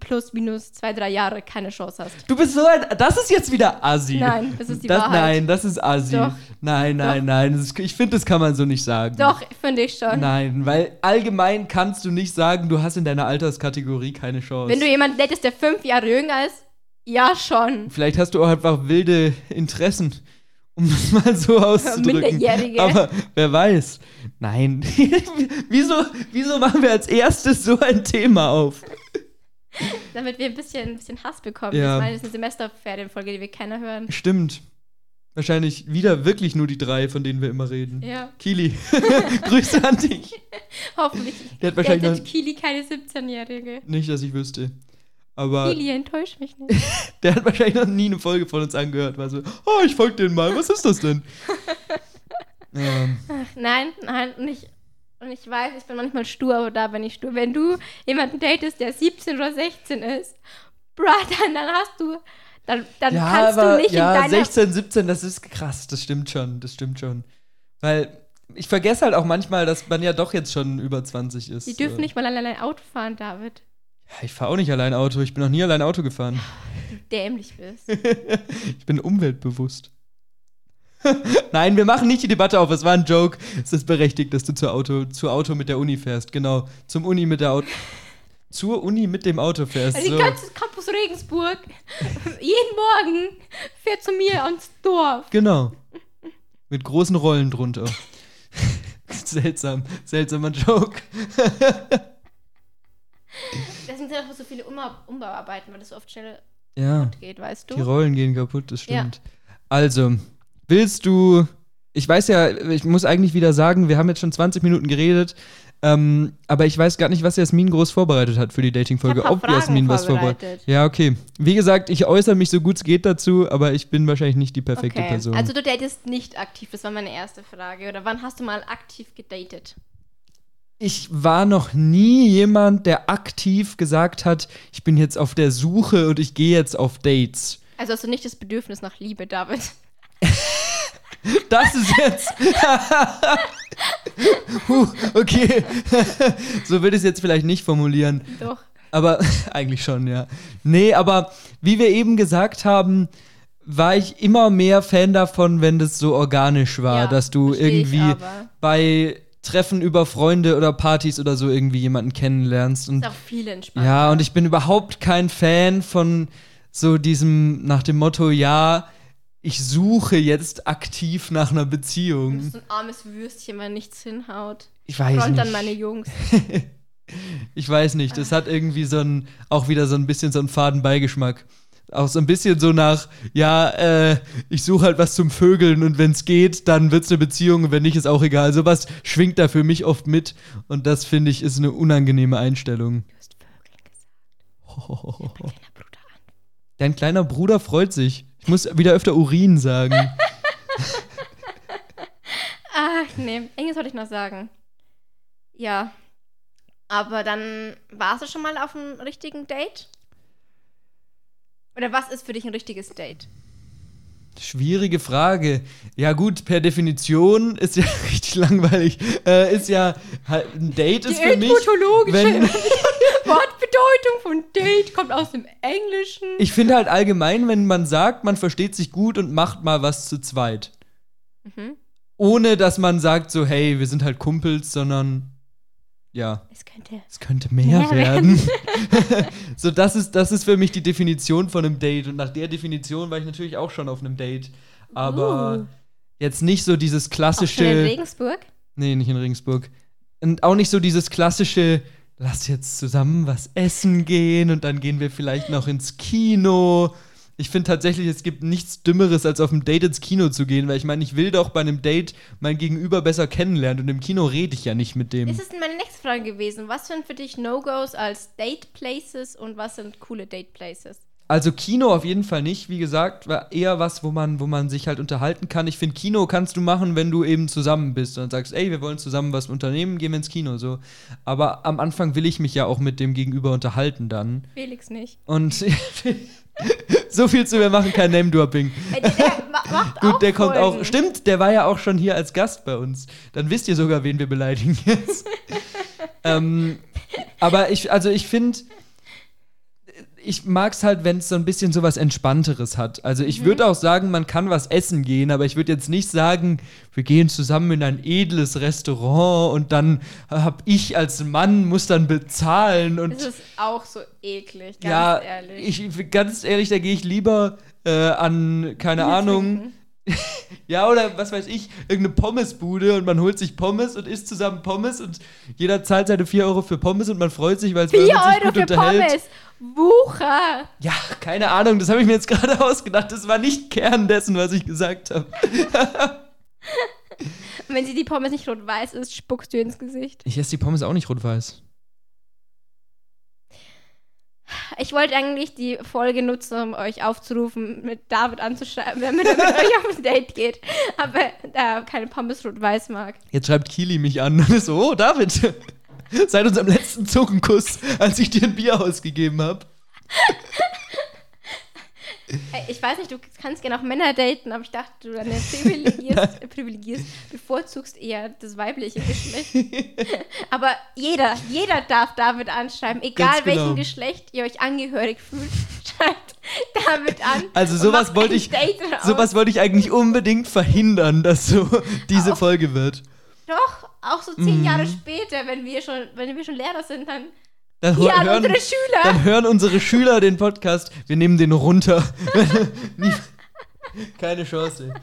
Speaker 1: plus minus zwei, drei Jahre keine Chance hast.
Speaker 2: Du bist so ein. Das ist jetzt wieder Assi.
Speaker 1: Nein, das ist die
Speaker 2: das,
Speaker 1: Wahrheit.
Speaker 2: Nein, das ist Assi.
Speaker 1: Doch.
Speaker 2: Nein, nein,
Speaker 1: Doch.
Speaker 2: nein. Ist, ich finde, das kann man so nicht sagen.
Speaker 1: Doch, finde ich schon.
Speaker 2: Nein, weil allgemein kannst du nicht sagen, du hast in deiner Alterskategorie keine Chance.
Speaker 1: Wenn du jemanden datest, der fünf Jahre jünger ist, ja schon.
Speaker 2: Vielleicht hast du auch einfach wilde Interessen, um das *laughs* mal so auszudrücken.
Speaker 1: Minderjährige.
Speaker 2: Aber wer weiß. Nein. *laughs* wieso, wieso machen wir als erstes so ein Thema auf? *laughs*
Speaker 1: Damit wir ein bisschen, ein bisschen Hass bekommen.
Speaker 2: Ja.
Speaker 1: Ich meine, das ist eine Semesterferienfolge, die wir keiner hören.
Speaker 2: Stimmt. Wahrscheinlich wieder wirklich nur die drei, von denen wir immer reden.
Speaker 1: Ja,
Speaker 2: Kili, *laughs* *laughs* Grüße an dich.
Speaker 1: hoffentlich.
Speaker 2: Der hat wahrscheinlich noch,
Speaker 1: Kili keine 17-Jährige.
Speaker 2: nicht, dass ich wüsste. Aber
Speaker 1: Kili, enttäusch mich nicht.
Speaker 2: der hat wahrscheinlich noch nie eine Folge von uns angehört. War so, oh, ich folge denen mal, was ist das denn? ähm,
Speaker 1: Nein, nein, und ich, und ich weiß, ich bin manchmal stur, aber da bin ich stur. Wenn du jemanden datest, der 17 oder 16 ist, bruh, *laughs* dann, dann hast du, dann, dann
Speaker 2: ja,
Speaker 1: kannst
Speaker 2: aber
Speaker 1: du nicht
Speaker 2: ja,
Speaker 1: in deiner...
Speaker 2: 16, 17, das ist krass, das stimmt schon, das stimmt schon. Weil ich vergesse halt auch manchmal, dass man ja doch jetzt schon über 20 ist.
Speaker 1: Die dürfen
Speaker 2: so.
Speaker 1: nicht mal allein Auto fahren, David.
Speaker 2: Ja, ich fahre auch nicht allein Auto. Ich bin noch nie allein Auto gefahren.
Speaker 1: Du dämlich bist. *laughs*
Speaker 2: Ich bin umweltbewusst. *laughs* Nein, wir machen nicht die Debatte auf. Es war ein Joke. Es ist berechtigt, dass du zur Auto, zur Auto mit der Uni fährst. Genau. Zum Uni mit der Auto. Zur Uni mit dem Auto fährst.
Speaker 1: Also
Speaker 2: So.
Speaker 1: die ganze Campus Regensburg, jeden Morgen fährt zu mir ans Dorf.
Speaker 2: Genau. Mit großen Rollen drunter. *laughs* Seltsam. Seltsamer Joke.
Speaker 1: Deswegen sind auch so viele Umbau Umbauarbeiten, weil das oft schnell
Speaker 2: Ja.
Speaker 1: geht, weißt
Speaker 2: Die
Speaker 1: du?
Speaker 2: Rollen gehen kaputt, das
Speaker 1: Ja.
Speaker 2: stimmt. Also, willst du. Ich weiß ja, ich muss eigentlich wieder sagen, wir haben jetzt schon 20 Minuten geredet, ähm, aber ich weiß gar nicht, was Jasmin groß vorbereitet hat für die Dating-Folge. Ob
Speaker 1: Fragen
Speaker 2: Jasmin was vorbereitet.
Speaker 1: vorbereitet.
Speaker 2: Ja, okay. Wie gesagt, ich äußere mich so gut es geht dazu, aber ich bin wahrscheinlich nicht die perfekte
Speaker 1: Okay.
Speaker 2: Person.
Speaker 1: Also du datest nicht aktiv, das war meine erste Frage. Oder wann hast du mal aktiv gedatet?
Speaker 2: ich war noch nie jemand, der aktiv gesagt hat, ich bin jetzt auf der Suche und ich gehe jetzt auf Dates.
Speaker 1: Also hast du nicht das Bedürfnis nach Liebe, David? *laughs*
Speaker 2: Das ist jetzt. *laughs* huh, okay. *laughs* so würde ich es jetzt vielleicht nicht formulieren.
Speaker 1: Doch.
Speaker 2: Aber eigentlich schon, ja. Nee, aber wie wir eben gesagt haben, war ich immer mehr Fan davon, wenn das so organisch war,
Speaker 1: Ja,
Speaker 2: dass du irgendwie bei Treffen über Freunde oder Partys oder so irgendwie jemanden kennenlernst. Und
Speaker 1: Ist auch viel entspannter.
Speaker 2: ja, und ich bin überhaupt kein Fan von so diesem, nach dem Motto, ja, ich suche jetzt aktiv nach einer
Speaker 1: Du
Speaker 2: Beziehung.
Speaker 1: bist so ein armes Würstchen, weil nichts hinhaut.
Speaker 2: Ich weiß
Speaker 1: Front
Speaker 2: nicht.
Speaker 1: an meine Jungs. *laughs*
Speaker 2: Ich weiß nicht, das hat irgendwie so ein, auch wieder so ein bisschen so einen faden Beigeschmack. Auch so ein bisschen so nach, ja, äh, ich suche halt was zum Vögeln und wenn es geht, dann wird es eine Beziehung und wenn nicht, ist auch egal. Sowas schwingt da für mich oft mit und das finde ich ist eine unangenehme Einstellung.
Speaker 1: Du hast Vögeln gesagt. *laughs* Kleiner Bruder an.
Speaker 2: Dein kleiner Bruder freut sich. Ich muss wieder öfter Urin sagen.
Speaker 1: Ach nee, irgendwas wollte ich noch sagen. Ja. Aber dann warst du schon mal auf einem richtigen Date? Oder was ist für dich ein richtiges Date?
Speaker 2: Schwierige Frage. Ja gut, per Definition ist ja *laughs* richtig langweilig. Äh, ist ja halt, ein Date ist für mich, wenn *laughs*
Speaker 1: Wortbedeutung von Date kommt aus dem Englischen.
Speaker 2: ich finde halt allgemein, wenn man sagt, man versteht sich gut und macht mal was zu zweit,
Speaker 1: Mhm.
Speaker 2: ohne dass man sagt so, hey, wir sind halt Kumpels, sondern ja,
Speaker 1: Es könnte.
Speaker 2: es könnte mehr,
Speaker 1: Mehr
Speaker 2: werden. *laughs* so, das ist, das ist für mich die Definition von einem Date. Und nach der Definition war ich natürlich auch schon auf einem Date. Aber
Speaker 1: Uh.
Speaker 2: jetzt nicht so dieses
Speaker 1: Auch
Speaker 2: klassische.
Speaker 1: schon in Regensburg?
Speaker 2: Nee, nicht in Regensburg. Und auch nicht so dieses klassische, lass jetzt zusammen was essen gehen und dann gehen wir vielleicht noch ins Kino. Ich finde tatsächlich, es gibt nichts Dümmeres, als auf ein Date ins Kino zu gehen, weil ich meine, ich will doch bei einem Date mein Gegenüber besser kennenlernen und im Kino rede ich ja nicht mit dem.
Speaker 1: Das ist meine nächste Frage gewesen. Was sind für dich No-Gos als Date Places und was sind coole Date Places?
Speaker 2: Also Kino auf jeden Fall nicht, wie gesagt, war eher was, wo man, wo man sich halt unterhalten kann. Ich finde, Kino kannst du machen, wenn du eben zusammen bist und sagst, ey, wir wollen zusammen was unternehmen, gehen wir ins Kino so. Aber am Anfang will ich mich ja auch mit dem Gegenüber unterhalten dann.
Speaker 1: Felix nicht.
Speaker 2: Und *laughs* so viel zu wir machen kein Name-Dropping. *laughs* Gut, der kommt
Speaker 1: Folgen.
Speaker 2: auch. Stimmt, der war ja auch schon hier als Gast bei uns. Dann wisst ihr sogar, wen wir beleidigen jetzt. *laughs* ähm, aber ich, also ich finde, ich mag es halt, wenn es so ein bisschen so was Entspannteres hat. Also ich würde auch sagen, man kann was essen gehen, aber ich würde jetzt nicht sagen, wir gehen zusammen in ein edles Restaurant und dann habe ich als Mann muss dann bezahlen und
Speaker 1: Das ist auch so eklig, ganz
Speaker 2: ja,
Speaker 1: ehrlich.
Speaker 2: ich ganz ehrlich, da gehe ich lieber äh, an, keine Ahnung,
Speaker 1: trinken. *laughs*
Speaker 2: ja, oder was weiß ich, irgendeine Pommesbude und man holt sich Pommes und isst zusammen Pommes und jeder zahlt seine 4 Euro für Pommes und man freut sich, weil es
Speaker 1: 4
Speaker 2: sich
Speaker 1: Euro
Speaker 2: gut
Speaker 1: für
Speaker 2: unterhält.
Speaker 1: Pommes. Wucher.
Speaker 2: Ja, keine Ahnung, das habe ich mir jetzt gerade *laughs* ausgedacht. Das war nicht Kern dessen, was ich gesagt habe. *laughs*
Speaker 1: Wenn sie die Pommes nicht rot-weiß ist, spuckst du ins Gesicht.
Speaker 2: Ich esse die Pommes auch nicht rot-weiß.
Speaker 1: Ich wollte eigentlich die Folge nutzen, um euch aufzurufen, mit David anzuschreiben, wenn man *laughs* mit euch auf ein Date geht. Aber da keine Pommes rot-weiß mag.
Speaker 2: Jetzt schreibt Kili mich an und ist so, oh, David, *laughs* seit unserem letzten Zungenkuss, als ich dir ein Bier ausgegeben habe. *laughs*
Speaker 1: Ich weiß nicht, du kannst gerne auch Männer daten, aber ich dachte, du dann *laughs* privilegierst, privilegierst, bevorzugst eher das weibliche Geschlecht. *laughs* aber jeder, jeder darf David anschreiben, egal
Speaker 2: genau.
Speaker 1: welchem Geschlecht ihr euch angehörig fühlt, *laughs* schreibt David an.
Speaker 2: Also sowas wollte ich, sowas wollte ich eigentlich unbedingt verhindern, dass so diese
Speaker 1: Auch-
Speaker 2: Folge wird.
Speaker 1: Doch, auch so zehn
Speaker 2: Mhm.
Speaker 1: Jahre später, wenn wir schon, wenn wir schon Lehrer sind, dann
Speaker 2: Dann
Speaker 1: an
Speaker 2: hören,
Speaker 1: unsere Schüler.
Speaker 2: dann hören unsere Schüler den Podcast. Wir nehmen den runter. *laughs* Keine Chance.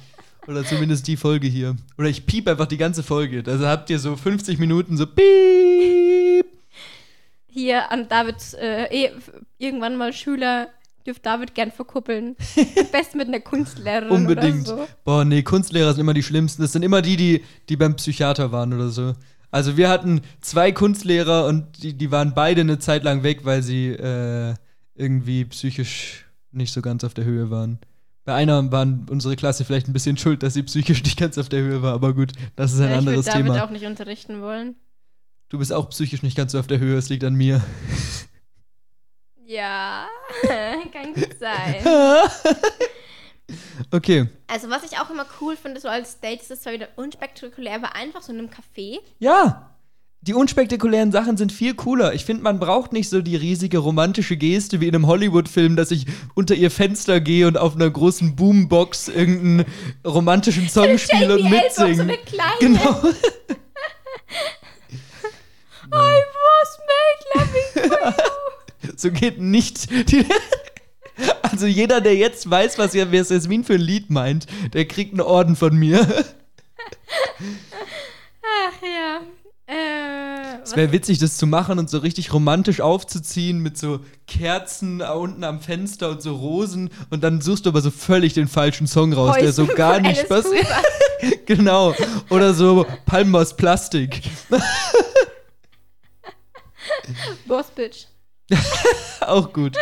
Speaker 2: Oder zumindest die Folge hier. Oder ich piep einfach die ganze Folge. Also habt ihr so 50 Minuten so piep.
Speaker 1: hier an Davids, äh, eh, irgendwann mal Schüler, dürft David gern verkuppeln. Am besten mit einer Kunstlehrerin
Speaker 2: Unbedingt.
Speaker 1: oder so.
Speaker 2: Boah, nee, Kunstlehrer sind immer die schlimmsten. Das sind immer die, die, die beim Psychiater waren oder so. Also wir hatten zwei Kunstlehrer und die, die waren beide eine Zeit lang weg, weil sie äh, irgendwie psychisch nicht so ganz auf der Höhe waren. Bei einer waren unsere Klasse vielleicht ein bisschen schuld, dass sie psychisch nicht ganz auf der Höhe war, aber gut, das ist ein
Speaker 1: Ja, ich
Speaker 2: anderes
Speaker 1: würde David
Speaker 2: Thema.
Speaker 1: auch nicht unterrichten wollen.
Speaker 2: Du bist auch psychisch nicht ganz so auf der Höhe, es liegt an mir.
Speaker 1: Ja, *laughs* kann gut sein. *laughs*
Speaker 2: okay.
Speaker 1: Also was ich auch immer cool finde, so als Date, ist es zwar wieder unspektakulär, aber einfach so in einem Café.
Speaker 2: Ja. Die unspektakulären Sachen sind viel cooler. Ich finde, man braucht nicht so die riesige romantische Geste wie in einem Hollywood-Film, dass ich unter ihr Fenster gehe und auf einer großen Boombox irgendeinen romantischen Song spiele und
Speaker 1: Ellsworth, so
Speaker 2: mitsinge.
Speaker 1: eine kleine.
Speaker 2: Genau. *laughs*
Speaker 1: I was made loving for you. *laughs*
Speaker 2: So geht nicht. Die *laughs* also jeder, der jetzt weiß, was Jasmin für ein Lied meint, der kriegt einen Orden von mir. *laughs*
Speaker 1: Ach ja. Äh,
Speaker 2: Es wäre witzig, das zu machen und so richtig romantisch aufzuziehen mit so Kerzen unten am Fenster und so Rosen und dann suchst du aber so völlig den falschen Song raus, der so gar nicht passt. *laughs* Genau. Oder so Palmen aus Plastik.
Speaker 1: Boss Bitch.
Speaker 2: Auch gut.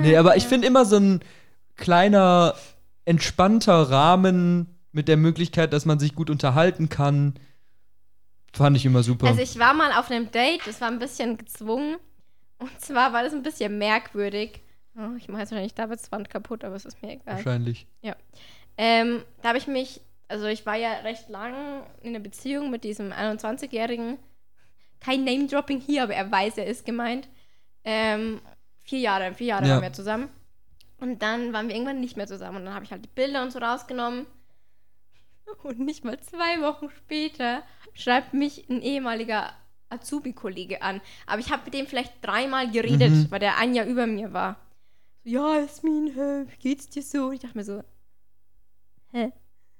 Speaker 2: Nee, aber ich finde immer so ein kleiner, entspannter Rahmen mit der Möglichkeit, dass man sich gut unterhalten kann, fand ich immer super.
Speaker 1: Also ich war mal auf einem Date, das war ein bisschen gezwungen. Und zwar war das ein bisschen merkwürdig. Oh, ich mache jetzt wahrscheinlich Davids Wand kaputt, aber es ist mir egal.
Speaker 2: Wahrscheinlich.
Speaker 1: Ähm, da habe ich mich, also ich war ja recht lang in einer Beziehung mit diesem 21-Jährigen. Kein Name-Dropping hier, aber er weiß, er ist gemeint. Ähm, vier Jahre, vier Jahre
Speaker 2: Ja.
Speaker 1: waren wir zusammen. Und dann waren wir irgendwann nicht mehr zusammen. Und dann habe ich halt die Bilder und so rausgenommen. Und nicht mal zwei Wochen später schreibt mich ein ehemaliger Azubi-Kollege an. Aber ich habe mit dem vielleicht dreimal geredet,
Speaker 2: Mhm.
Speaker 1: weil der ein Jahr über mir war. So, ja, Jasmin, hä, wie geht's dir so? Ich dachte mir so, hä?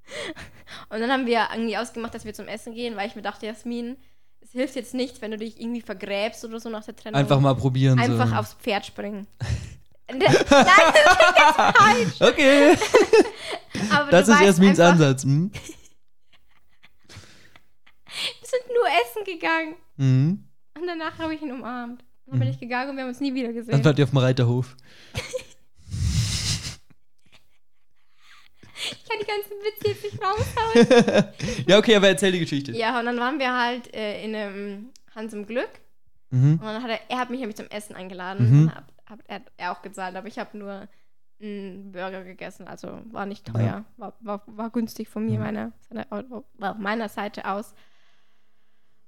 Speaker 1: *laughs* Und dann haben wir irgendwie ausgemacht, dass wir zum Essen gehen, weil ich mir dachte, Jasmin, es hilft jetzt nichts, wenn du dich irgendwie vergräbst oder so nach der Trennung.
Speaker 2: Einfach mal probieren.
Speaker 1: Einfach
Speaker 2: so.
Speaker 1: aufs Pferd springen. *laughs* Nein, das ist falsch.
Speaker 2: Okay, *laughs* das ist Jasmins Ansatz. Hm? *laughs*
Speaker 1: Wir sind nur essen gegangen.
Speaker 2: Mhm.
Speaker 1: Und danach habe ich ihn umarmt. Dann bin
Speaker 2: Mhm.
Speaker 1: ich gegangen und wir haben uns nie wieder
Speaker 2: Dann
Speaker 1: gesehen.
Speaker 2: wart ihr auf dem Reiterhof.
Speaker 1: Ich kann die ganzen Witze jetzt nicht raushauen. *laughs*
Speaker 2: ja, okay, aber erzähl die Geschichte.
Speaker 1: ja, und dann waren wir halt äh, in einem Hans im Glück.
Speaker 2: Mhm.
Speaker 1: Und dann hat er, er hat mich nämlich zum Essen eingeladen.
Speaker 2: Mhm.
Speaker 1: Hab, hab, er hat er auch gezahlt, aber ich habe nur einen Burger gegessen. Also war nicht teuer.
Speaker 2: Ja.
Speaker 1: War, war, war günstig von mir,
Speaker 2: Mhm.
Speaker 1: meiner, seiner, meiner Seite aus.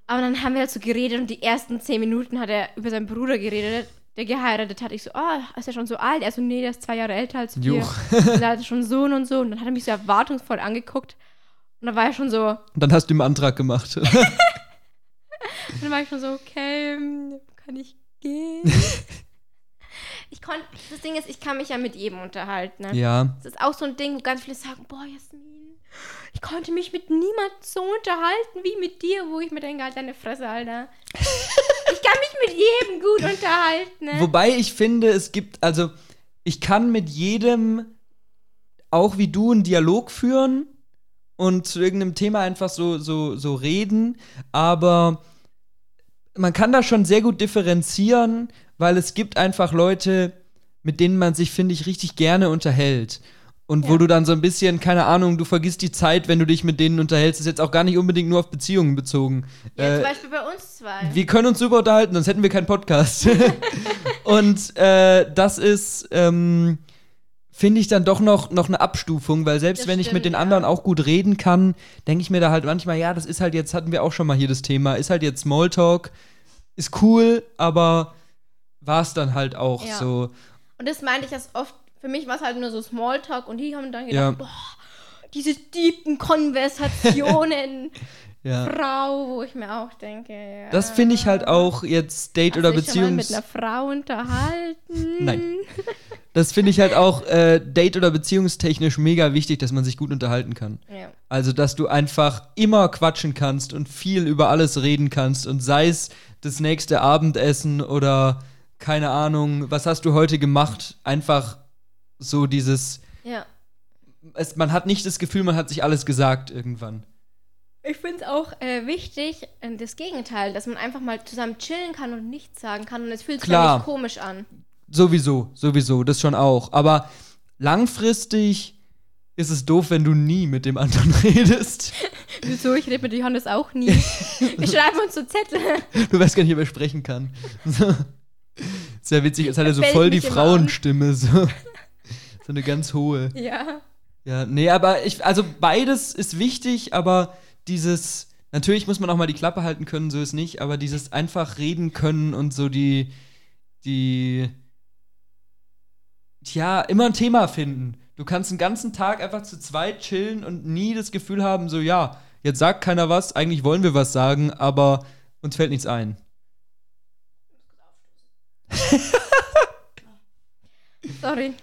Speaker 1: Aber dann haben wir halt so geredet und die ersten zehn Minuten hat er über seinen Bruder geredet, der geheiratet hat. Ich so, oh, ist er schon so alt? Er so, nee, der ist zwei Jahre älter als wir.
Speaker 2: Juch.
Speaker 1: Und er hatte schon Sohn und so. Und dann hat er mich so erwartungsvoll angeguckt. Und dann war er schon so,
Speaker 2: Und dann hast du ihm einen Antrag gemacht. *laughs*
Speaker 1: und dann war ich schon so, okay, ähm, kann ich gehen? *laughs* ich konnte, das Ding ist, ich kann mich ja mit jedem unterhalten. Ne?
Speaker 2: ja.
Speaker 1: Das ist auch so ein Ding, wo ganz viele sagen, boah, Jasmin, ich konnte mich mit niemandem so unterhalten wie mit dir, wo ich mir denke, halt deine Fresse, Alter. *laughs* ich kann mich mit jedem gut unterhalten, ne?
Speaker 2: Wobei ich finde, es gibt, also ich kann mit jedem, auch wie du, einen Dialog führen und zu irgendeinem Thema einfach so, so, so reden, aber man kann da schon sehr gut differenzieren, weil es gibt einfach Leute, mit denen man sich, finde ich, richtig gerne unterhält. Und wo
Speaker 1: Ja.
Speaker 2: du dann so ein bisschen, keine Ahnung, du vergisst die Zeit, wenn du dich mit denen unterhältst. Ist jetzt auch gar nicht unbedingt nur auf Beziehungen bezogen.
Speaker 1: ja,
Speaker 2: Äh,
Speaker 1: zum Beispiel bei uns zwei.
Speaker 2: wir können uns super unterhalten, sonst hätten wir keinen Podcast. *laughs* Und äh, das ist, ähm, finde ich dann doch noch, noch eine Abstufung, weil selbst
Speaker 1: Das
Speaker 2: wenn ich mit
Speaker 1: stimmt,
Speaker 2: den
Speaker 1: ja.
Speaker 2: anderen auch gut reden kann, denke ich mir da halt manchmal, ja, das ist halt jetzt, hatten wir auch schon mal hier das Thema, ist halt jetzt Smalltalk, ist cool, aber war es dann halt auch
Speaker 1: Ja.
Speaker 2: so.
Speaker 1: Und das meinte ich erst oft, für mich war es halt nur so Smalltalk und die haben dann
Speaker 2: Ja.
Speaker 1: gedacht, boah, diese tiefen Konversationen, *laughs*
Speaker 2: Ja.
Speaker 1: Frau, wo ich mir auch denke, ja.
Speaker 2: Das finde ich halt auch jetzt Date
Speaker 1: Hast
Speaker 2: oder Beziehungs...
Speaker 1: mit einer Frau unterhalten?
Speaker 2: Nein. Das finde ich halt auch äh, Date- oder beziehungstechnisch mega wichtig, dass man sich gut unterhalten kann.
Speaker 1: Ja.
Speaker 2: Also, dass du einfach immer quatschen kannst und viel über alles reden kannst und sei es das nächste Abendessen oder keine Ahnung, was hast du heute gemacht? Einfach so dieses,
Speaker 1: ja.
Speaker 2: es, man hat nicht das Gefühl, man hat sich alles gesagt irgendwann.
Speaker 1: Ich finde es auch äh, wichtig, äh, das Gegenteil, dass man einfach mal zusammen chillen kann und nichts sagen kann und es fühlt sich ja nicht komisch an.
Speaker 2: Sowieso, sowieso, das schon auch. Aber langfristig ist es doof, wenn du nie mit dem anderen *laughs* redest. *laughs*
Speaker 1: Wieso? Ich rede mit Johannes auch nie. Wir schreiben uns so Zettel. *laughs*
Speaker 2: Du weißt gar nicht, ob er sprechen kann. Sehr witzig, jetzt hat er so voll die. Frauenstimme. So. So eine ganz hohe.
Speaker 1: ja.
Speaker 2: Ja, nee, aber ich, also beides ist wichtig, aber dieses, natürlich muss man auch mal die Klappe halten können, so ist nicht, aber dieses einfach reden können und so die, die, tja, immer ein Thema finden. Du kannst den ganzen Tag einfach zu zweit chillen und nie das Gefühl haben, so, ja, jetzt sagt keiner was, eigentlich wollen wir was sagen, aber uns fällt nichts ein.
Speaker 1: Sorry.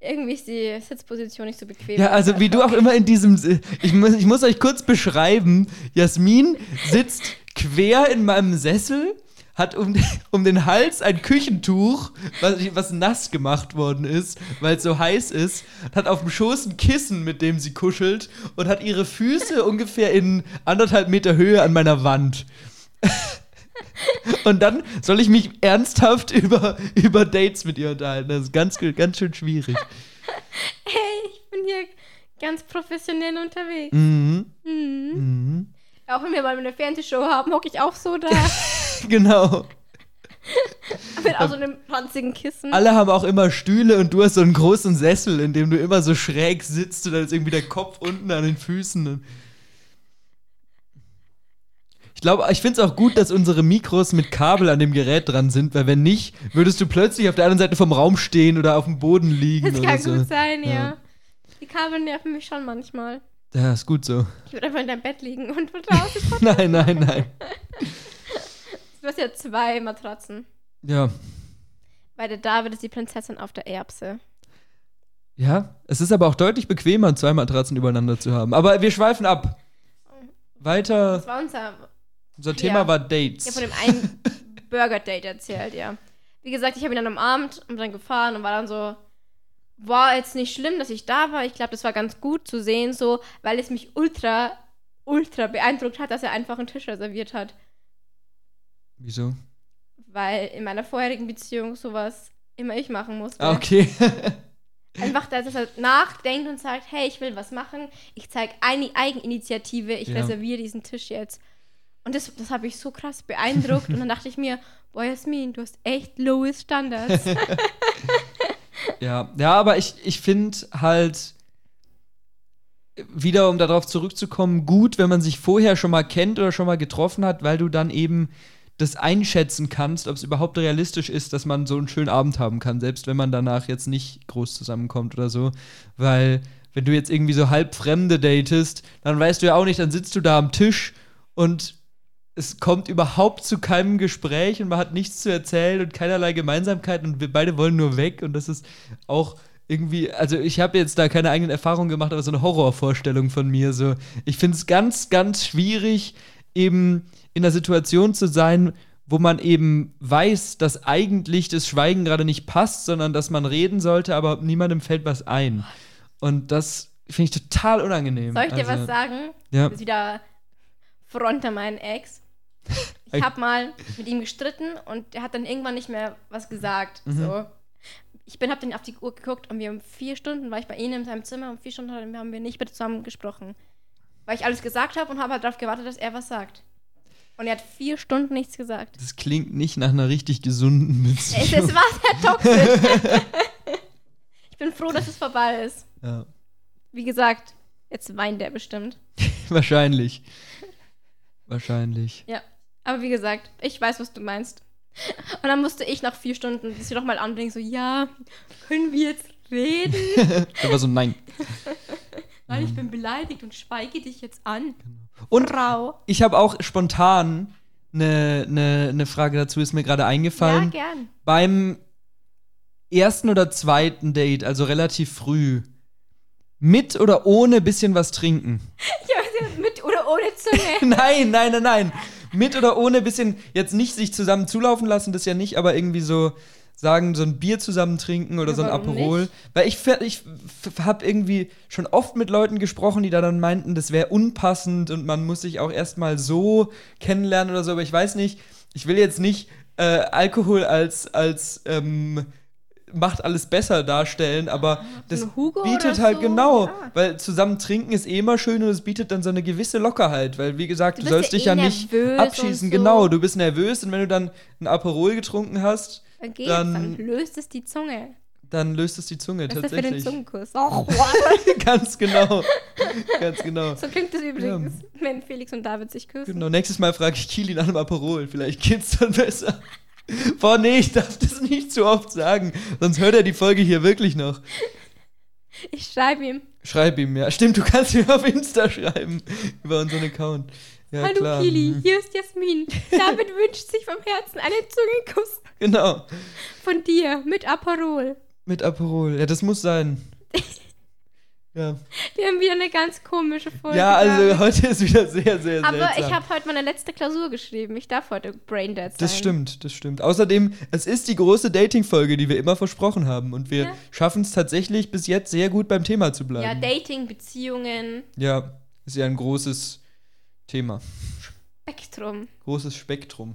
Speaker 1: Irgendwie ist die Sitzposition nicht so bequem.
Speaker 2: Ja, also wie du auch immer in diesem. Ich muss, ich muss euch kurz beschreiben. Jasmin sitzt quer in meinem Sessel, hat um, *laughs* um den Hals ein Küchentuch, was, was nass gemacht worden ist, weil es so heiß ist, hat auf dem Schoß ein Kissen, mit dem sie kuschelt und hat ihre Füße *laughs* ungefähr in anderthalb Meter Höhe an meiner Wand. *laughs* Und dann soll ich mich ernsthaft über, über Dates mit ihr unterhalten. Das ist ganz, ganz schön schwierig.
Speaker 1: Hey, ich bin hier ganz professionell unterwegs.
Speaker 2: Mhm.
Speaker 1: Mhm.
Speaker 2: Mhm.
Speaker 1: Auch wenn wir mal eine Fernsehshow haben, hocke ich auch so da. *laughs*
Speaker 2: Genau. *laughs*
Speaker 1: mit auch so einem ranzigen Kissen.
Speaker 2: Alle haben auch immer Stühle und du hast so einen großen Sessel, in dem du immer so schräg sitzt und dann ist irgendwie der Kopf unten an den Füßen. Ich glaube, ich finde es auch gut, dass unsere Mikros mit Kabel an dem Gerät dran sind, weil wenn nicht, würdest du plötzlich auf der anderen Seite vom Raum stehen oder auf dem Boden liegen
Speaker 1: das kann
Speaker 2: so.
Speaker 1: gut sein, ja.
Speaker 2: Ja.
Speaker 1: Die Kabel nerven mich schon manchmal.
Speaker 2: Ja, ist gut so.
Speaker 1: Ich würde einfach in deinem Bett liegen und von draußen. *laughs*
Speaker 2: Nein, nein, nein.
Speaker 1: Du hast ja zwei Matratzen.
Speaker 2: Ja.
Speaker 1: Bei der David ist die Prinzessin auf der Erbse.
Speaker 2: Ja, es ist aber auch deutlich bequemer, zwei Matratzen übereinander zu haben. Aber wir schweifen ab. Weiter.
Speaker 1: Das war unser.
Speaker 2: Unser
Speaker 1: Ja.
Speaker 2: Thema war
Speaker 1: Ich habe
Speaker 2: Dates.
Speaker 1: von dem einen *laughs* Burger-Date erzählt, ja. Wie gesagt, ich habe ihn dann am Abend und dann gefahren und war dann so. War jetzt nicht schlimm, dass ich da war. Ich glaube, das war ganz gut zu sehen, so, weil es mich ultra, ultra beeindruckt hat, dass er einfach einen Tisch reserviert hat.
Speaker 2: Wieso?
Speaker 1: Weil in meiner vorherigen Beziehung sowas immer ich machen musste.
Speaker 2: Ah, okay. *laughs*
Speaker 1: Einfach, dass er nachdenkt und sagt, hey, ich will was machen, ich zeige eine Eigeninitiative, ich
Speaker 2: Ja.
Speaker 1: reserviere diesen Tisch jetzt. Und das, das habe ich so krass beeindruckt. und dann dachte ich mir, boah, Jasmin, du hast echt lowest Standards. *laughs*
Speaker 2: Ja, ja, aber ich, ich finde halt wieder, um darauf zurückzukommen, gut, wenn man sich vorher schon mal kennt oder schon mal getroffen hat, weil du dann eben das einschätzen kannst, ob es überhaupt realistisch ist, dass man so einen schönen Abend haben kann, selbst wenn man danach jetzt nicht groß zusammenkommt oder so. Weil, wenn du jetzt irgendwie so halb Fremde datest, dann weißt du ja auch nicht, dann sitzt du da am Tisch und es kommt überhaupt zu keinem Gespräch und man hat nichts zu erzählen und keinerlei Gemeinsamkeit und wir beide wollen nur weg und das ist auch irgendwie, also ich habe jetzt da keine eigenen Erfahrungen gemacht, aber so eine Horrorvorstellung von mir. So, ich finde es ganz, ganz schwierig, eben in einer Situation zu sein, wo man eben weiß, dass eigentlich das Schweigen gerade nicht passt, sondern dass man reden sollte, aber niemandem fällt was ein. Und das finde ich total unangenehm.
Speaker 1: Soll ich dir
Speaker 2: Also,
Speaker 1: was sagen?
Speaker 2: Ja.
Speaker 1: Das ist wieder Front an meinen Ex. Ich habe mal mit ihm gestritten und er hat dann irgendwann nicht mehr was gesagt.
Speaker 2: Mhm.
Speaker 1: So. Ich bin, habe dann auf die Uhr geguckt und wir um vier Stunden war ich bei ihm in seinem Zimmer und vier Stunden haben wir nicht mehr zusammen gesprochen. Weil ich alles gesagt habe und habe halt darauf gewartet, dass er was sagt. Und er hat vier Stunden nichts gesagt.
Speaker 2: Das klingt nicht nach einer richtig gesunden
Speaker 1: Es,
Speaker 2: Beziehung.
Speaker 1: es war sehr toxisch. *laughs* ich bin froh, dass es vorbei ist.
Speaker 2: Ja,
Speaker 1: Wie gesagt, jetzt weint er bestimmt. *laughs*
Speaker 2: wahrscheinlich. Wahrscheinlich.
Speaker 1: Ja. Aber wie gesagt, ich weiß, was du meinst. Und dann musste ich nach vier Stunden das wieder nochmal anbringen, so, ja, können wir jetzt reden? *laughs*
Speaker 2: Da war so, nein. *laughs*
Speaker 1: Weil ich bin beleidigt und schweige dich jetzt an.
Speaker 2: Und
Speaker 1: Frau.
Speaker 2: ich habe auch spontan eine ne, ne Frage dazu, ist mir gerade
Speaker 1: Ja,
Speaker 2: eingefallen.
Speaker 1: gern.
Speaker 2: Beim ersten oder zweiten Date, also relativ früh, mit oder ohne bisschen was trinken? *laughs*
Speaker 1: Ja, mit oder ohne Zunge.
Speaker 2: nein, nein, nein, nein. Mit oder ohne bisschen, jetzt nicht sich zusammen zulaufen lassen, das ja nicht, aber irgendwie so sagen, so ein Bier zusammen trinken oder
Speaker 1: Ja,
Speaker 2: so ein Aperol.
Speaker 1: nicht?
Speaker 2: Weil ich, ich habe irgendwie schon oft mit Leuten gesprochen, die da dann meinten, das wäre unpassend und man muss sich auch erstmal so kennenlernen oder so, aber ich weiß nicht, ich will jetzt nicht äh, Alkohol als, als ähm, macht alles besser darstellen, aber das bietet halt
Speaker 1: so?
Speaker 2: genau,
Speaker 1: Ja.
Speaker 2: weil zusammen trinken ist eh immer schön und es bietet dann so eine gewisse Lockerheit, weil wie gesagt,
Speaker 1: Du
Speaker 2: du, sollst
Speaker 1: ja
Speaker 2: dich
Speaker 1: eh
Speaker 2: ja nicht abschießen,
Speaker 1: und so.
Speaker 2: genau, du bist nervös und wenn du dann ein Aperol getrunken hast,
Speaker 1: Dann geht's,
Speaker 2: Dann-
Speaker 1: dann, löst es die Zunge.
Speaker 2: dann löst es die Zunge
Speaker 1: Das ist für den
Speaker 2: tatsächlich.
Speaker 1: Zungenkuss. Oh, *laughs*
Speaker 2: Ganz genau. Ganz genau.
Speaker 1: so klingt es übrigens, wenn Felix und David sich küssen.
Speaker 2: Genau, nächstes Mal frage ich Kili nach einem Aperol. Vielleicht geht's dann besser. Boah, nee, ich darf das nicht zu oft sagen. Sonst hört er die Folge hier wirklich noch.
Speaker 1: Ich schreibe ihm.
Speaker 2: Schreib ihm, ja. Stimmt, du kannst mir auf Insta schreiben. Über unseren Account. Ja,
Speaker 1: Hallo
Speaker 2: klar.
Speaker 1: Kili, hier ist Jasmin. David wünscht sich vom Herzen einen Zungenkuss
Speaker 2: Genau.
Speaker 1: von dir mit Aperol.
Speaker 2: Mit Aperol. Ja, das muss sein. *laughs* Ja,
Speaker 1: Wir haben wieder eine ganz komische Folge.
Speaker 2: ja also
Speaker 1: David.
Speaker 2: heute ist wieder sehr, sehr
Speaker 1: Aber
Speaker 2: seltsam.
Speaker 1: ich habe heute meine letzte Klausur geschrieben. Ich darf heute Braindead sein.
Speaker 2: Das stimmt, das stimmt. Außerdem, es ist die große Dating-Folge, die wir immer versprochen haben. Und wir
Speaker 1: Ja.
Speaker 2: schaffen es tatsächlich bis jetzt sehr gut beim Thema zu
Speaker 1: Ja,
Speaker 2: bleiben.
Speaker 1: Dating, Beziehungen,
Speaker 2: Ja, ist ja ein großes Thema.
Speaker 1: Spektrum.
Speaker 2: Großes Spektrum.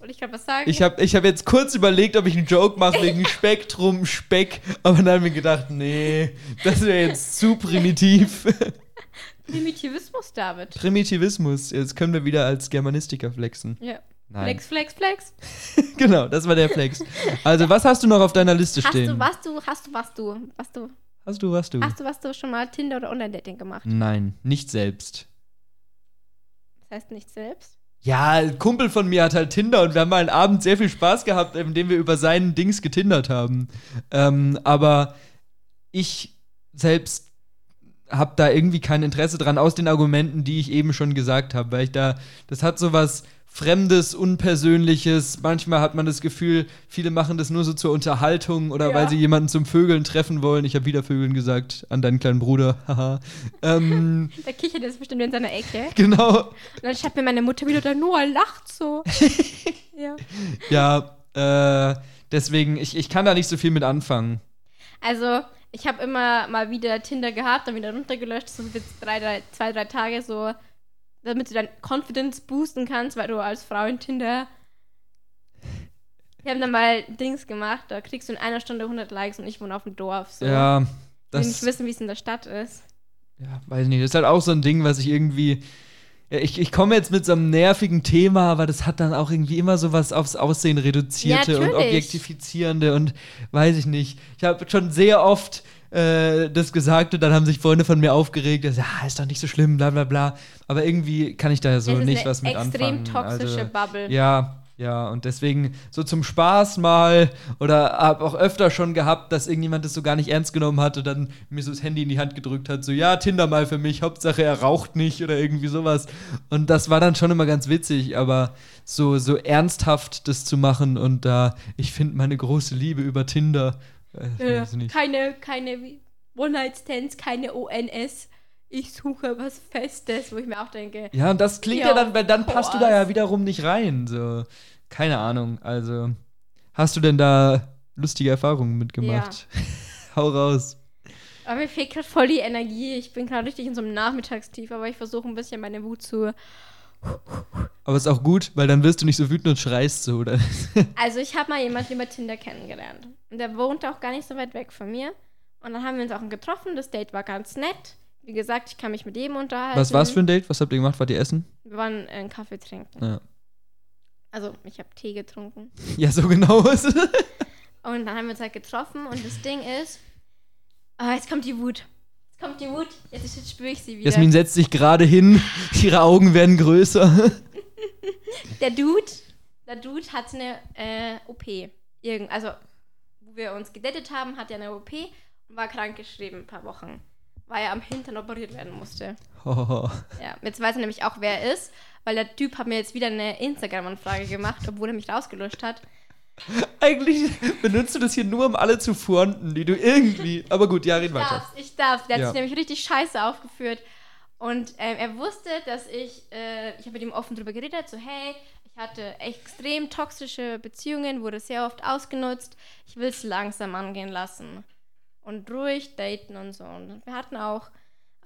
Speaker 1: Wollte ich gerade was sagen?
Speaker 2: Ich habe ich hab jetzt kurz überlegt, ob ich einen Joke mache wegen *laughs* Spektrum, Speck, aber dann habe ich mir gedacht, nee, das wäre jetzt zu primitiv. *laughs*
Speaker 1: Primitivismus, David.
Speaker 2: Primitivismus, jetzt können wir wieder als Germanistiker flexen.
Speaker 1: Ja.
Speaker 2: Nein.
Speaker 1: Flex, flex, flex. *laughs*
Speaker 2: genau, das war der Flex. Also, was hast du noch auf deiner Liste
Speaker 1: Hast
Speaker 2: stehen?
Speaker 1: du, was du, hast du, was du, was du,
Speaker 2: Hast du, was du?
Speaker 1: hast du, was du schon mal Tinder oder Online-Dating gemacht?
Speaker 2: Nein, nicht selbst.
Speaker 1: Das heißt nicht selbst.
Speaker 2: Ja, ein Kumpel von mir hat halt Tinder und wir haben mal einen Abend sehr viel Spaß gehabt, indem wir über seinen Dings getindert haben. Ähm, aber ich selbst habe da irgendwie kein Interesse dran, aus den Argumenten, die ich eben schon gesagt habe, weil ich da, das hat so was Fremdes, Unpersönliches. Manchmal hat man das Gefühl, viele machen das nur so zur Unterhaltung oder
Speaker 1: Ja.
Speaker 2: weil sie jemanden zum Vögeln treffen wollen. Ich habe wieder Vögeln gesagt an deinen kleinen Bruder. *laughs* Haha. ähm, *laughs*
Speaker 1: Der kichert jetzt bestimmt in seiner Ecke. *laughs*
Speaker 2: genau.
Speaker 1: Und dann schreibt mir meine Mutter wieder, der Noah lacht so. ja.
Speaker 2: Ja, äh, deswegen, ich, ich kann da nicht so viel mit anfangen.
Speaker 1: Also, ich habe immer mal wieder Tinder gehabt, dann wieder runtergelöscht, so für drei, drei, zwei, drei Tage so, damit du dein Confidence boosten kannst, weil du als Frau in Tinder. Wir haben dann mal Dings gemacht, da kriegst du in einer Stunde 100 Likes und ich wohne auf dem Dorf. So.
Speaker 2: Ja,
Speaker 1: Ich will
Speaker 2: das
Speaker 1: nicht wissen, wie es in der Stadt ist.
Speaker 2: ja, weiß nicht, das ist halt auch so ein Ding, was ich irgendwie. Ja, ich, ich komme jetzt mit so einem nervigen Thema, aber das hat dann auch irgendwie immer so was aufs Aussehen reduzierte
Speaker 1: Ja,
Speaker 2: und objektifizierende und weiß ich nicht. Ich habe schon sehr oft äh, das gesagt und dann haben sich Freunde von mir aufgeregt, dass, ja, ist doch nicht so schlimm, bla bla bla. Aber irgendwie kann ich da so nicht was mit
Speaker 1: extrem
Speaker 2: anfangen.
Speaker 1: toxische
Speaker 2: also,
Speaker 1: Bubble.
Speaker 2: Ja, ja, und deswegen so zum Spaß mal oder hab auch öfter schon gehabt, dass irgendjemand das so gar nicht ernst genommen hat und dann mir so das Handy in die Hand gedrückt hat, so ja, Tinder mal für mich, Hauptsache er raucht nicht oder irgendwie sowas. Und das war dann schon immer ganz witzig, aber so, so ernsthaft das zu machen und da, ich finde meine große Liebe über Tinder, äh,
Speaker 1: Ja,
Speaker 2: nicht.
Speaker 1: keine, keine One-Night-Stands, keine ONS. Ich suche was Festes, wo ich mir auch denke,
Speaker 2: Ja, und das klingt ja,
Speaker 1: Ja,
Speaker 2: dann, weil dann passt du da ja wiederum nicht rein. So, keine Ahnung. Also, hast du denn da lustige Erfahrungen mitgemacht? *laughs* Hau raus.
Speaker 1: aber mir fehlt gerade voll die Energie. Ich bin gerade richtig in so einem Nachmittagstief, aber ich versuche ein bisschen meine Wut zu.
Speaker 2: Aber ist auch gut, weil dann wirst du nicht so wütend und schreist so, oder? *laughs*
Speaker 1: Also, ich habe mal jemanden über Tinder kennengelernt. Und der wohnte auch gar nicht so weit weg von mir. Und dann haben wir uns auch getroffen. Das Date war ganz nett. wie gesagt, ich kann mich mit jedem unterhalten.
Speaker 2: Was war's für ein Date? Was habt ihr gemacht? Wart ihr essen?
Speaker 1: Wir waren äh, einen Kaffee trinken.
Speaker 2: Ja.
Speaker 1: Also, ich habe Tee getrunken. *laughs*
Speaker 2: Ja, so genau. *laughs*
Speaker 1: Und dann haben wir uns halt getroffen und das Ding ist, ah, jetzt kommt die Wut. Kommt die Wut. Jetzt, jetzt spüre ich sie wieder.
Speaker 2: Jasmin setzt sich gerade hin. *laughs* Ihre Augen werden größer. *laughs*
Speaker 1: Der Dude, der Dude hat eine äh, OP. Irgend, also, wo wir uns gedatet haben, hat er eine OP und war krankgeschrieben ein paar Wochen. Weil er am Hintern operiert werden musste.
Speaker 2: Oh. *laughs*
Speaker 1: Ja, jetzt weiß er nämlich auch, wer er ist, weil der Typ hat mir jetzt wieder eine Instagram-Anfrage gemacht, obwohl er mich rausgelöscht hat.
Speaker 2: Eigentlich benutzt du das hier nur, um alle zu fronten, die du irgendwie. *laughs* Aber gut, ja, red
Speaker 1: Ich
Speaker 2: weiter.
Speaker 1: ich darf. Der hat
Speaker 2: Ja.
Speaker 1: sich nämlich richtig scheiße aufgeführt. Und ähm, er wusste, dass ich, äh, ich habe mit ihm offen drüber geredet, so hey, ich hatte extrem toxische Beziehungen, wurde sehr oft ausgenutzt. Ich will es langsam angehen lassen. Und ruhig daten und so. Und wir hatten auch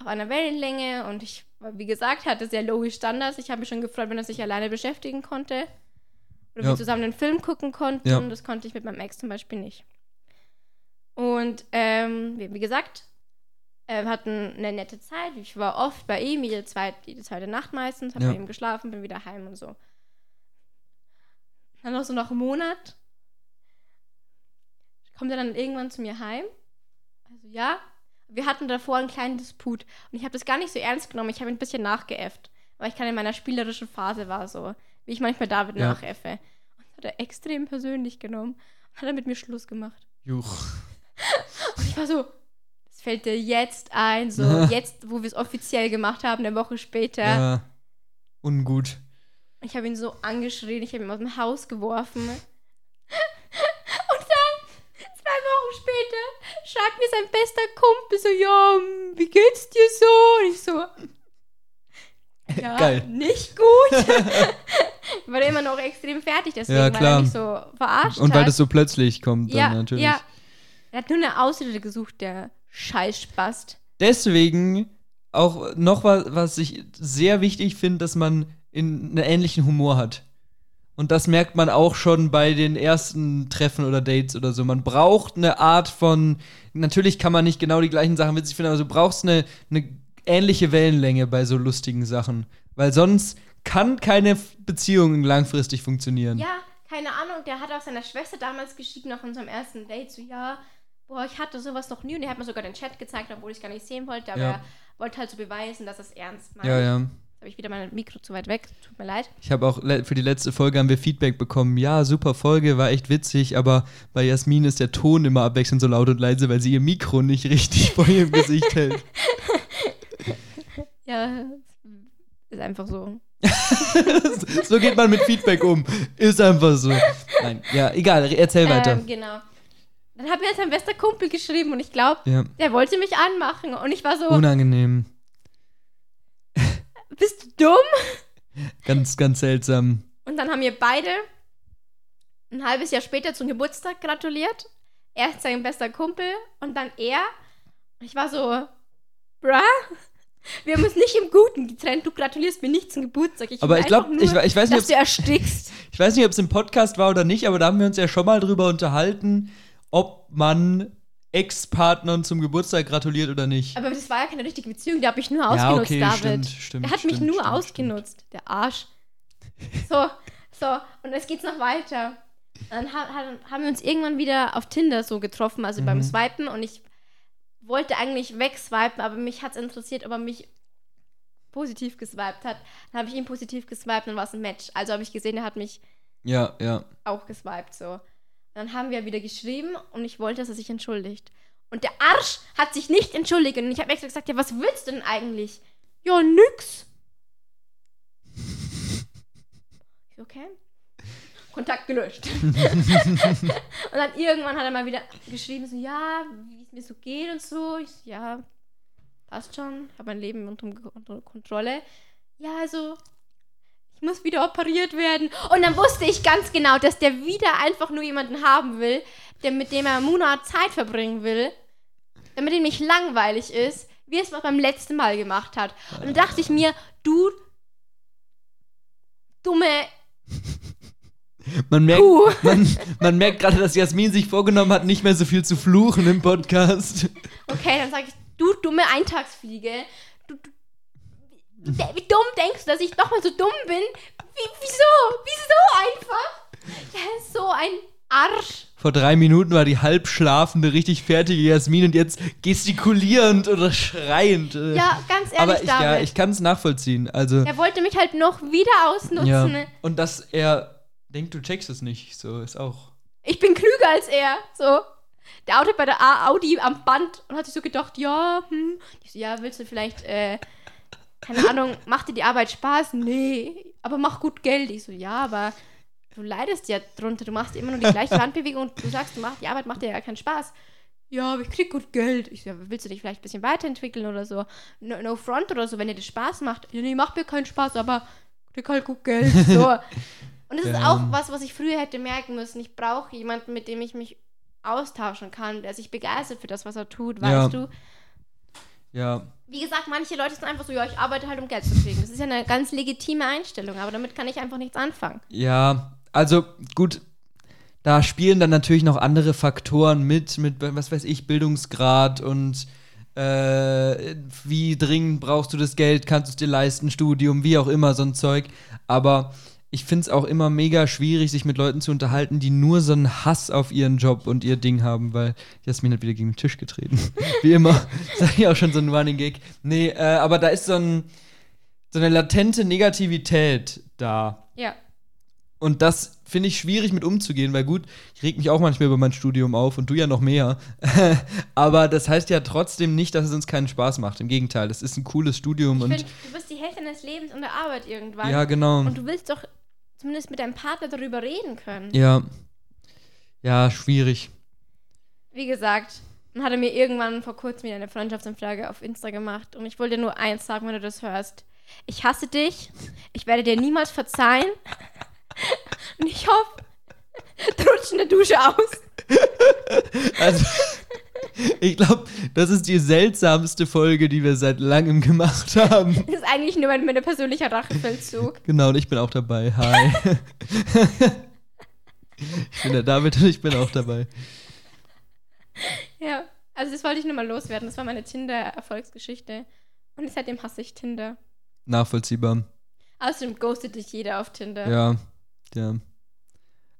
Speaker 1: auf einer Wellenlänge und ich, wie gesagt, hatte sehr logisch Standards. Ich habe mich schon gefreut, wenn er sich alleine beschäftigen konnte. Oder
Speaker 2: Ja.
Speaker 1: wir zusammen einen Film gucken konnten.
Speaker 2: Ja.
Speaker 1: Das konnte ich mit meinem Ex zum Beispiel nicht. Und ähm, wie, wie gesagt, äh, wir hatten eine nette Zeit. Ich war oft bei ihm, jede zweite, jede zweite Nacht meistens, habe
Speaker 2: Ja.
Speaker 1: bei ihm geschlafen, bin wieder heim und so. Dann noch so nach einem Monat kommt er dann irgendwann zu mir heim. Also ja, wir hatten davor einen kleinen Disput und ich habe das gar nicht so ernst genommen. Ich habe ein bisschen nachgeäfft, weil ich gerade in meiner spielerischen Phase war so, wie ich manchmal David
Speaker 2: Ja.
Speaker 1: nachäffe. Und das hat er extrem persönlich genommen und hat er mit mir Schluss gemacht.
Speaker 2: Juch. *laughs*
Speaker 1: Und ich war so, das fällt dir jetzt ein, so *laughs* jetzt, wo wir es offiziell gemacht haben, eine Woche später.
Speaker 2: Ja. Ungut.
Speaker 1: Ich habe ihn so angeschrien, ich habe ihn aus dem Haus geworfen. *laughs* Und dann, zwei Wochen später, schreibt mir sein bester Kumpel so, ja, wie geht's dir so? Und ich so, ja,
Speaker 2: Geil.
Speaker 1: nicht gut. *laughs* war immer noch extrem fertig, deswegen,
Speaker 2: Ja, klar.
Speaker 1: er mich so verarscht
Speaker 2: Und
Speaker 1: hat.
Speaker 2: weil das so plötzlich kommt, dann
Speaker 1: ja,
Speaker 2: natürlich.
Speaker 1: ja. Er hat nur eine Ausrede gesucht, der Scheißspast.
Speaker 2: Deswegen auch noch was, was ich sehr wichtig finde, dass man in einen ähnlichen Humor hat. Und das merkt man auch schon bei den ersten Treffen oder Dates oder so. Man braucht eine Art von. Natürlich kann man nicht genau die gleichen Sachen witzig finden, aber du brauchst eine, eine ähnliche Wellenlänge bei so lustigen Sachen. Weil sonst kann keine Beziehung langfristig funktionieren.
Speaker 1: Ja, keine Ahnung, der hat auch seiner Schwester damals geschrieben nach unserem ersten Date, so, ja, boah, ich hatte sowas noch nie und er hat mir sogar den Chat gezeigt, obwohl ich es gar nicht sehen wollte, aber
Speaker 2: Ja.
Speaker 1: er wollte halt so beweisen, dass er es ernst meint.
Speaker 2: ja. ja.
Speaker 1: Habe ich wieder mein Mikro zu weit weg, tut mir leid.
Speaker 2: Ich habe auch für die letzte Folge haben wir Feedback bekommen. Ja, super Folge, war echt witzig, aber bei Jasmin ist der Ton immer abwechselnd so laut und leise, weil sie ihr Mikro nicht *laughs* richtig vor ihrem Gesicht hält. *laughs*
Speaker 1: Ja, ist einfach so. *laughs*
Speaker 2: so geht man mit Feedback um. Ist einfach so. Nein, ja, egal, erzähl weiter.
Speaker 1: Ähm, genau. Dann hat mir sein bester Kumpel geschrieben und ich glaube,
Speaker 2: Ja,
Speaker 1: der wollte mich anmachen und ich war so,
Speaker 2: unangenehm. *laughs*
Speaker 1: bist du dumm?
Speaker 2: Ganz, ganz seltsam.
Speaker 1: Und dann haben wir beide ein halbes Jahr später zum Geburtstag gratuliert. Erst sein bester Kumpel und dann er. Und ich war so, bruh, wir haben uns nicht im Guten getrennt. Du gratulierst mir nicht zum Geburtstag. Ich
Speaker 2: Aber ich glaube, ich,
Speaker 1: nur,
Speaker 2: ich weiß nicht,
Speaker 1: dass du erstickst. *laughs*
Speaker 2: ich weiß nicht, ob es im Podcast war oder nicht, aber da haben wir uns ja schon mal drüber unterhalten, ob man Ex-Partnern zum Geburtstag gratuliert oder nicht.
Speaker 1: Aber das war ja keine richtige Beziehung. Der hat mich nur
Speaker 2: Ja,
Speaker 1: ausgenutzt,
Speaker 2: okay,
Speaker 1: David.
Speaker 2: stimmt, stimmt,
Speaker 1: der hat mich
Speaker 2: stimmt,
Speaker 1: nur
Speaker 2: stimmt,
Speaker 1: ausgenutzt. Der Arsch. So, so. Und jetzt geht's noch weiter. Dann ha ha- haben wir uns irgendwann wieder auf Tinder so getroffen, also beim
Speaker 2: Mhm.
Speaker 1: Swipen. Und ich wollte eigentlich wegswipen, aber mich hat's interessiert, ob er mich positiv geswiped hat. Dann habe ich ihn positiv geswiped und war es ein Match. Also habe ich gesehen, er hat mich
Speaker 2: Ja, ja.
Speaker 1: auch geswiped so. Dann haben wir wieder geschrieben und ich wollte, dass er sich entschuldigt. Und der Arsch hat sich nicht entschuldigt. Und ich habe extra gesagt, ja, was willst du denn eigentlich? Ja, nix. *laughs* Okay. Kontakt gelöscht. *laughs* und dann irgendwann hat er mal wieder geschrieben, so, ja, wie es mir so geht und so. Ich so, ja, passt schon, habe mein Leben unter, unter Kontrolle. Ja, also, ich muss wieder operiert werden. Und dann wusste ich ganz genau, dass der wieder einfach nur jemanden haben will, der mit dem er Monat Zeit verbringen will, damit ihm nicht langweilig ist, wie es beim letzten Mal gemacht hat. Und dann dachte ich mir, du dumme
Speaker 2: Man merkt,
Speaker 1: Puh.
Speaker 2: man, man merkt gerade, dass Jasmin sich vorgenommen hat, nicht mehr so viel zu fluchen im Podcast.
Speaker 1: Okay, dann sage ich, du dumme Eintagsfliege. Du, du, wie, wie dumm denkst du, dass ich nochmal so dumm bin? Wie, wieso? Wieso einfach? Ist so ein Arsch.
Speaker 2: Vor drei Minuten war die halb schlafende, richtig fertige Jasmin und jetzt gestikulierend oder schreiend. äh.
Speaker 1: Ja, ganz ehrlich,
Speaker 2: Aber ich, ja, ich kann es nachvollziehen. Also,
Speaker 1: er wollte mich halt noch wieder ausnutzen.
Speaker 2: ja. Und dass er denkt, du checkst es nicht, so ist auch.
Speaker 1: Ich bin klüger als er. So. Der Auto bei der Audi am Band und hat sich so gedacht, ja, hm. Ich so, ja, willst du vielleicht, äh, keine Ahnung, macht dir die Arbeit Spaß? Nee, aber mach gut Geld. Ich so, ja, aber du leidest ja drunter. Du machst immer nur die gleiche *laughs* Handbewegung und du sagst, du mach, die Arbeit macht dir ja keinen Spaß. Ja, aber ich krieg gut Geld. Ich so, ja, willst du dich vielleicht ein bisschen weiterentwickeln oder so? No, no front oder so, wenn dir das Spaß macht. Ja, nee, macht mir keinen Spaß, aber krieg halt gut Geld. So. *laughs* Und das ist
Speaker 2: Ja.
Speaker 1: auch was, was ich früher hätte merken müssen. Ich brauche jemanden, mit dem ich mich austauschen kann, der sich begeistert für das, was er tut,
Speaker 2: Ja.
Speaker 1: weißt du?
Speaker 2: Ja,
Speaker 1: Wie gesagt, manche Leute sind einfach so, ja, ich arbeite halt, um Geld zu kriegen. Das ist ja eine ganz legitime Einstellung, aber damit kann ich einfach nichts anfangen.
Speaker 2: Ja, also gut, da spielen dann natürlich noch andere Faktoren mit, mit, was weiß ich, Bildungsgrad und äh, wie dringend brauchst du das Geld, kannst du es dir leisten, Studium, wie auch immer, so ein Zeug. Aber ich finde es auch immer mega schwierig, sich mit Leuten zu unterhalten, die nur so einen Hass auf ihren Job und ihr Ding haben, weil Jasmin hat wieder gegen den Tisch getreten. *laughs* wie immer. Das ist ja auch schon so ein Running Gag. Nee, äh, aber da ist so, ein, so eine latente Negativität da.
Speaker 1: Ja.
Speaker 2: Und das finde ich schwierig mit umzugehen, weil gut, ich reg mich auch manchmal über mein Studium auf und du ja noch mehr. *laughs* Aber das heißt ja trotzdem nicht, dass es uns keinen Spaß macht. Im Gegenteil, es ist ein cooles Studium
Speaker 1: Ich
Speaker 2: und
Speaker 1: finde, du bist die Hälfte deines Lebens und der Arbeit irgendwann.
Speaker 2: ja, genau.
Speaker 1: Und du willst doch zumindest mit deinem Partner darüber reden können.
Speaker 2: Ja. Ja, schwierig.
Speaker 1: Wie gesagt, dann hat er mir irgendwann vor kurzem wieder eine Freundschaftsanfrage auf Insta gemacht und ich wollte dir nur eins sagen, wenn du das hörst. Ich hasse dich. Ich werde dir niemals verzeihen. *laughs* Und ich hoffe, *laughs* du rutschst in der Dusche aus. *laughs*
Speaker 2: Also, ich glaube, das ist die seltsamste Folge, die wir seit langem gemacht haben.
Speaker 1: Das *laughs* ist eigentlich nur mein, mein persönlicher Rachefeldzug.
Speaker 2: Genau, und ich bin auch dabei. Hi. ich bin der David und ich bin auch dabei.
Speaker 1: Ja, also das wollte ich nur mal loswerden. Das war meine Tinder-Erfolgsgeschichte. Und seitdem hasse ich Tinder.
Speaker 2: Nachvollziehbar.
Speaker 1: Außerdem ghostet dich jeder auf Tinder.
Speaker 2: Ja, ja.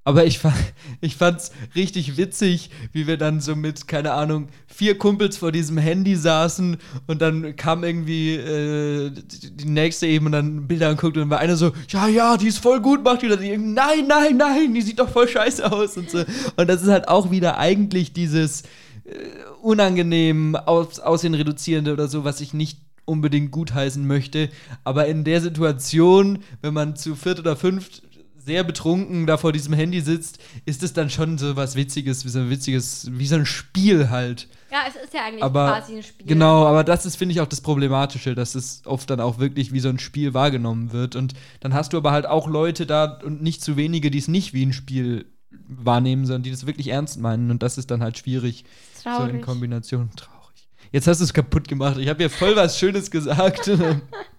Speaker 2: Aber ich, fa ich fand's richtig witzig, wie wir dann so mit, keine Ahnung, vier Kumpels vor diesem Handy saßen und dann kam irgendwie äh, die, nächste eben und dann Bilder anguckt und war einer so, ja, ja, die ist voll gut, macht dann die, nein, nein, nein, die sieht doch voll scheiße aus und so. Und das ist halt auch wieder eigentlich dieses äh, unangenehm aus, Aussehen reduzierende oder so, was ich nicht unbedingt gutheißen möchte. Aber in der Situation, wenn man zu viert oder fünft sehr betrunken da vor diesem Handy sitzt, ist es dann schon so was Witziges, wie so ein witziges, wie so ein Spiel halt.
Speaker 1: Ja, es ist ja eigentlich
Speaker 2: Aber
Speaker 1: quasi ein Spiel.
Speaker 2: Genau, aber das ist, finde ich, auch das Problematische, dass es oft dann auch wirklich wie so ein Spiel wahrgenommen wird. Und dann hast du aber halt auch Leute da und nicht zu wenige, die es nicht wie ein Spiel wahrnehmen, sondern die das wirklich ernst meinen. Und das ist dann halt schwierig, so in
Speaker 1: Traurig.
Speaker 2: Kombination. Traurig. Jetzt hast du es kaputt gemacht. Ich habe ja voll was Schönes gesagt. *laughs* *laughs*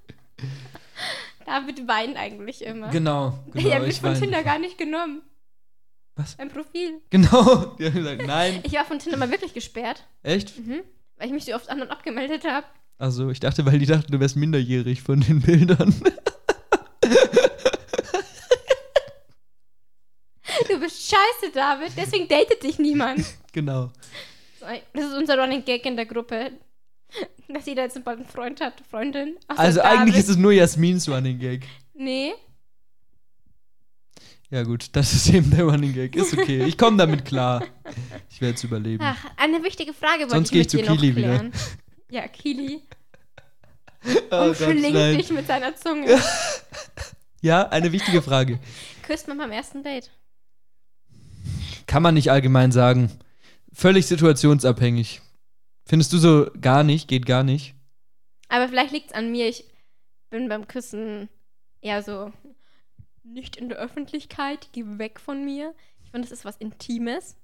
Speaker 1: David weint eigentlich immer.
Speaker 2: genau. *laughs*
Speaker 1: ich
Speaker 2: genau
Speaker 1: habe mich
Speaker 2: ich
Speaker 1: von. Tinder gar nicht genommen.
Speaker 2: Was?
Speaker 1: Mein Profil.
Speaker 2: Genau. *laughs* Die haben gesagt, nein.
Speaker 1: Ich war von Tinder mal wirklich gesperrt,
Speaker 2: Echt?
Speaker 1: mhm. weil ich mich so oft an und abgemeldet habe.
Speaker 2: Also, ich dachte, weil die dachten, du wärst minderjährig von den Bildern. *laughs*
Speaker 1: Du bist scheiße, David. Deswegen datet dich niemand.
Speaker 2: genau.
Speaker 1: Das ist unser Running Gag in der Gruppe. Dass jeder jetzt bald einen Freund hat, Freundin. Außer
Speaker 2: Also,
Speaker 1: David.
Speaker 2: eigentlich ist es nur Jasmins Running Gag.
Speaker 1: Nee.
Speaker 2: Ja, gut, das ist eben der Running Gag. Ist okay. *laughs* Ich komme damit klar. Ich werde es überleben.
Speaker 1: Ach, eine wichtige Frage wollte
Speaker 2: Sonst
Speaker 1: ich mit
Speaker 2: ich zu
Speaker 1: dir noch
Speaker 2: Kili wieder.
Speaker 1: klären. Ja, Kili. *laughs*
Speaker 2: Oh
Speaker 1: Umschlingt
Speaker 2: nein.
Speaker 1: dich mit seiner Zunge. *laughs*
Speaker 2: Ja, eine wichtige Frage.
Speaker 1: Küsst man beim ersten Date.
Speaker 2: Kann man nicht allgemein sagen. Völlig situationsabhängig. Findest du so gar nicht? Geht gar nicht?
Speaker 1: Aber vielleicht liegt es an mir. Ich bin beim Küssen eher so nicht in der Öffentlichkeit, geh weg von mir. Ich finde, das ist was Intimes.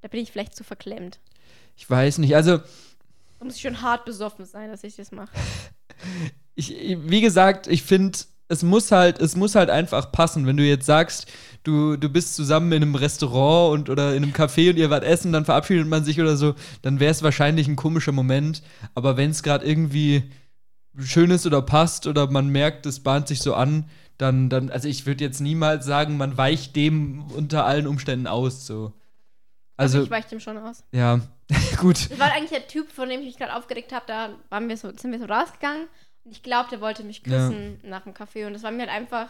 Speaker 1: Da bin ich vielleicht zu verklemmt.
Speaker 2: Ich weiß nicht. Also,
Speaker 1: Da muss ich schon hart besoffen sein, dass ich das mache. *laughs*
Speaker 2: ich, wie gesagt, ich finde, es muss halt, es muss halt einfach passen. Wenn du jetzt sagst, du, du bist zusammen in einem Restaurant und oder in einem Café und ihr wart essen, dann verabschiedet man sich oder so, dann wäre es wahrscheinlich ein komischer Moment. Aber wenn es gerade irgendwie schön ist oder passt oder man merkt, es bahnt sich so an, dann, dann also ich würde jetzt niemals sagen, man weicht dem unter allen Umständen aus. So. Also,
Speaker 1: ich weiche dem schon aus.
Speaker 2: ja, *laughs* gut.
Speaker 1: Das war eigentlich der Typ, von dem ich mich gerade aufgeregt habe. Da waren wir so, sind wir so rausgegangen und ich glaube, der wollte mich küssen nach dem Kaffee und das war mir halt einfach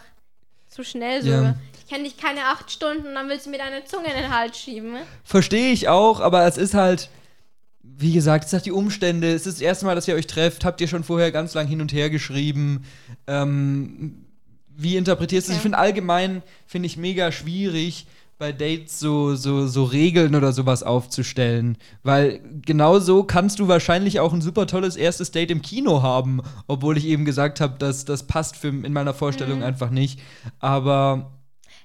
Speaker 1: zu schnell so.
Speaker 2: Ja.
Speaker 1: Ich kenne dich keine acht Stunden und dann willst du mir deine Zunge in den Hals schieben.
Speaker 2: Verstehe ich auch, aber es ist halt, wie gesagt, es sind die Umstände. Es ist das erste Mal, dass ihr euch trefft. Habt ihr schon vorher ganz lang hin und her geschrieben? Ähm, wie interpretierst du es?
Speaker 1: Okay.
Speaker 2: Ich finde allgemein, finde ich mega schwierig, bei Dates so, so, so Regeln oder sowas aufzustellen. Weil genau so kannst du wahrscheinlich auch ein super tolles erstes Date im Kino haben, obwohl ich eben gesagt habe, dass das passt für, in meiner Vorstellung
Speaker 1: Mhm.
Speaker 2: einfach nicht. Aber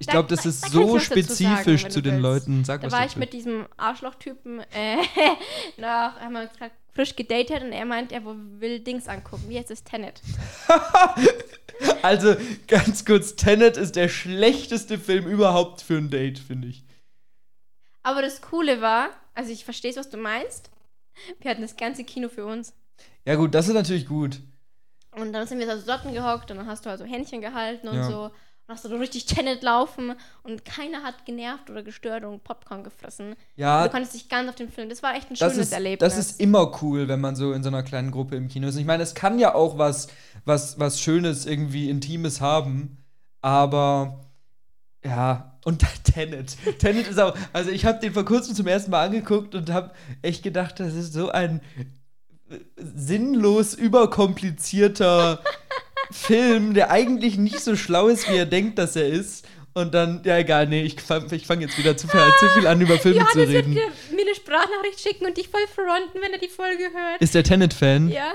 Speaker 2: ich
Speaker 1: Da-
Speaker 2: glaube, das
Speaker 1: da-
Speaker 2: ist
Speaker 1: da ich
Speaker 2: so
Speaker 1: sagen,
Speaker 2: spezifisch
Speaker 1: wenn
Speaker 2: zu den
Speaker 1: willst.
Speaker 2: Leuten. Sag
Speaker 1: Da war ich mit diesem Arschlochtypen äh, *laughs* nach, haben wir uns gerade frisch gedatet und er meint, er will Dings angucken. Wie heißt es? Tenet. *laughs*
Speaker 2: Also, ganz kurz, Tenet ist der schlechteste Film überhaupt für ein Date, finde ich.
Speaker 1: Aber das Coole war, also ich verstehe, was du meinst. Wir hatten das ganze Kino für uns.
Speaker 2: Ja, gut, das ist natürlich gut.
Speaker 1: Und dann sind wir so dort gehockt und dann hast du also Händchen gehalten und
Speaker 2: Ja.
Speaker 1: so. Hast du so richtig Tenet laufen und keiner hat genervt oder gestört und Popcorn gefressen.
Speaker 2: Ja,
Speaker 1: du konntest dich ganz auf den Film. Das war echt ein schönes
Speaker 2: ist,
Speaker 1: Erlebnis.
Speaker 2: das ist immer cool, wenn man so in so einer kleinen Gruppe im Kino ist. Ich meine, es kann ja auch was, was, was Schönes, irgendwie Intimes haben, aber ja, und *laughs* Tenet. Tenet ist auch, also ich habe den vor kurzem zum ersten Mal angeguckt und habe echt gedacht, das ist so ein sinnlos überkomplizierter *laughs* Film, der eigentlich nicht so schlau ist, wie er denkt, dass er ist. Und dann, ja egal, nee, ich fange fang jetzt wieder zu, viel- zu viel an, über Filme zu
Speaker 1: Johannes wird
Speaker 2: reden.
Speaker 1: mir, mir eine Sprachnachricht schicken und dich voll fronten, wenn er die Folge hört.
Speaker 2: Ist der Tenet-Fan?
Speaker 1: ja.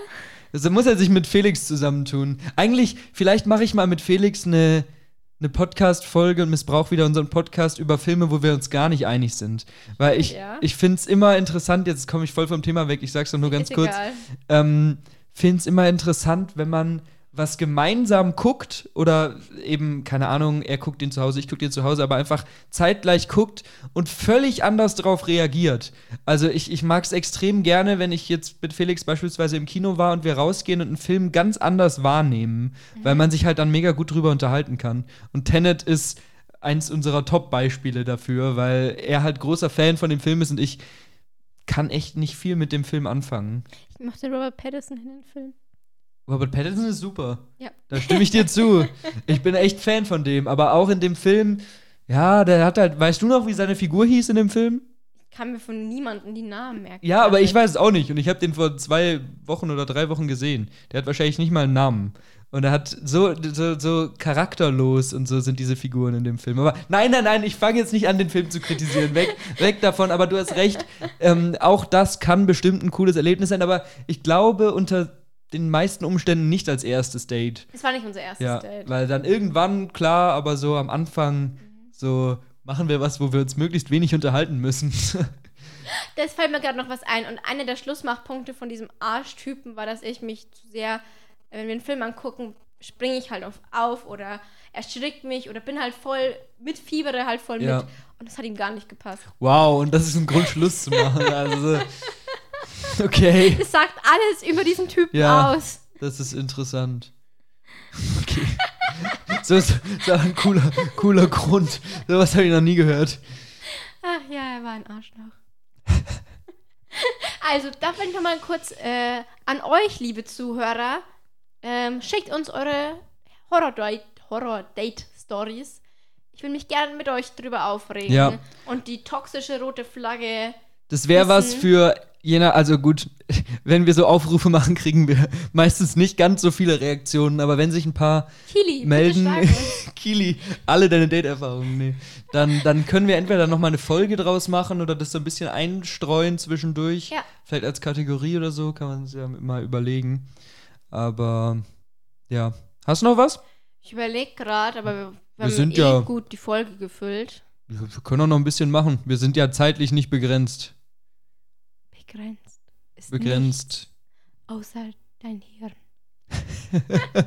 Speaker 2: Also muss er sich mit Felix zusammentun. Eigentlich, vielleicht mache ich mal mit Felix eine, eine Podcast-Folge und missbrauche wieder unseren Podcast über Filme, wo wir uns gar nicht einig sind. Weil ich,
Speaker 1: Ja.
Speaker 2: ich finde es immer interessant, jetzt komme ich voll vom Thema weg, ich sag's doch nur ganz
Speaker 1: ist
Speaker 2: kurz.
Speaker 1: egal.
Speaker 2: Ähm, finde es immer interessant, wenn man was gemeinsam guckt oder eben, keine Ahnung, er guckt den zu Hause, ich gucke den zu Hause, aber einfach zeitgleich guckt und völlig anders darauf reagiert. Also ich, ich mag es extrem gerne, wenn ich jetzt mit Felix beispielsweise im Kino war und wir rausgehen und einen Film ganz anders wahrnehmen, weil man sich halt dann mega gut drüber unterhalten kann. Und Tenet ist eins unserer Top-Beispiele dafür, weil er halt großer Fan von dem Film ist und ich kann echt nicht viel mit dem Film anfangen.
Speaker 1: Ich mochte Robert Pattinson in den Film.
Speaker 2: Robert Pattinson ist super.
Speaker 1: Ja.
Speaker 2: Da stimme ich dir zu. Ich bin echt Fan von dem. Aber auch in dem Film, ja, der hat halt, weißt du noch, wie seine Figur hieß in dem Film?
Speaker 1: Ich kann mir von niemandem die Namen merken.
Speaker 2: Ja, aber ich weiß es auch nicht. Und ich habe den vor zwei Wochen oder drei Wochen gesehen. Der hat wahrscheinlich nicht mal einen Namen. Und er hat so, so, so charakterlos und so sind diese Figuren in dem Film. Aber nein, nein, nein, ich fange jetzt nicht an, den Film zu kritisieren. Weg, weg davon. Aber du hast recht. Ähm, auch das kann bestimmt ein cooles Erlebnis sein. Aber ich glaube, unter den meisten Umständen nicht als erstes Date.
Speaker 1: Es war nicht unser erstes
Speaker 2: Ja,
Speaker 1: Date.
Speaker 2: weil dann irgendwann, klar, aber so am Anfang, so machen wir was, wo wir uns möglichst wenig unterhalten müssen. *laughs*
Speaker 1: Das fällt mir gerade noch was ein. Und einer der Schlussmachpunkte von diesem Arschtypen war, dass ich mich zu sehr, wenn wir einen Film angucken, springe ich halt auf, auf oder erschrickt mich oder bin halt voll mit, fiebere halt voll
Speaker 2: Ja.
Speaker 1: mit. Und das hat ihm gar nicht gepasst.
Speaker 2: wow, und das ist ein Grund, Schluss zu machen. *laughs* Also, *laughs* okay,
Speaker 1: Das sagt alles über diesen Typen
Speaker 2: Ja.
Speaker 1: aus.
Speaker 2: das ist interessant. Okay. *laughs* So ist, ist ein cooler, cooler Grund. Sowas habe ich noch nie gehört.
Speaker 1: Ach ja, er war ein Arschloch. *laughs* also, da will ich nochmal kurz äh, an euch, liebe Zuhörer, ähm, schickt uns eure Horror-Date- Horror-Date-Stories. ich will mich gerne mit euch drüber aufregen.
Speaker 2: Ja.
Speaker 1: Und die toxische rote Flagge.
Speaker 2: Das wäre was für jener, also gut, *laughs* wenn wir so Aufrufe *laughs* machen, kriegen wir meistens nicht ganz so viele Reaktionen, aber wenn sich ein paar
Speaker 1: Kili,
Speaker 2: melden. *laughs* Kili, alle deine Date-Erfahrungen, nee. Dann, dann können wir entweder noch mal eine Folge draus machen oder das so ein bisschen einstreuen zwischendurch.
Speaker 1: Ja.
Speaker 2: Vielleicht als Kategorie oder so, kann man sich ja mal überlegen. Aber ja. Hast du noch was?
Speaker 1: Ich überlege gerade, aber wir, wir, haben
Speaker 2: sind
Speaker 1: eh
Speaker 2: ja-
Speaker 1: gut die Folge gefüllt.
Speaker 2: Wir können auch noch ein bisschen machen. Wir sind ja zeitlich nicht begrenzt.
Speaker 1: Begrenzt. Ist
Speaker 2: Begrenzt.
Speaker 1: außer dein Hirn. *laughs*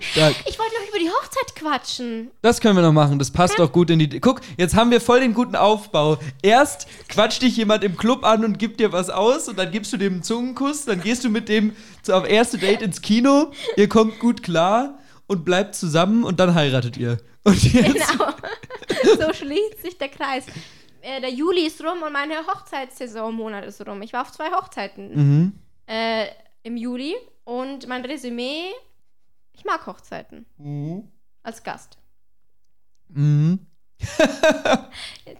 Speaker 2: Stark.
Speaker 1: Ich wollte noch über die Hochzeit quatschen.
Speaker 2: Das können wir noch machen. Das passt doch gut in die. Guck, jetzt haben wir voll den guten Aufbau. Erst quatscht dich jemand im Club an und gibt dir was aus und dann gibst du dem einen Zungenkuss. Dann gehst du mit dem auf erste Date ins Kino. Ihr kommt gut klar und bleibt zusammen und dann heiratet ihr. Und *laughs* jetzt.
Speaker 1: Genau. *laughs* so schließt sich der Kreis. Äh, der Juli ist rum und meine Hochzeitssaisonmonat ist rum. Ich war auf zwei Hochzeiten
Speaker 2: Mhm.
Speaker 1: äh, im Juli und mein Resümee, ich mag Hochzeiten
Speaker 2: Mhm.
Speaker 1: als Gast.
Speaker 2: Mhm. *laughs*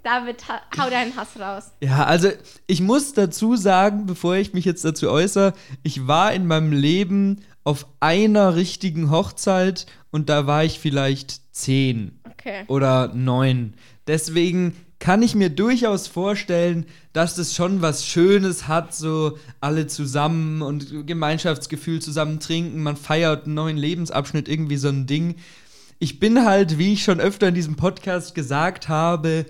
Speaker 1: David, ha hau deinen Hass raus.
Speaker 2: Ja, also ich muss dazu sagen, bevor ich mich jetzt dazu äußere, ich war in meinem Leben auf einer richtigen Hochzeit und da war ich vielleicht zehn
Speaker 1: Okay.
Speaker 2: oder neun. Deswegen kann ich mir durchaus vorstellen, dass das schon was Schönes hat, so alle zusammen und Gemeinschaftsgefühl zusammen trinken, man feiert einen neuen Lebensabschnitt, irgendwie so ein Ding. Ich bin halt, wie ich schon öfter in diesem Podcast gesagt habe,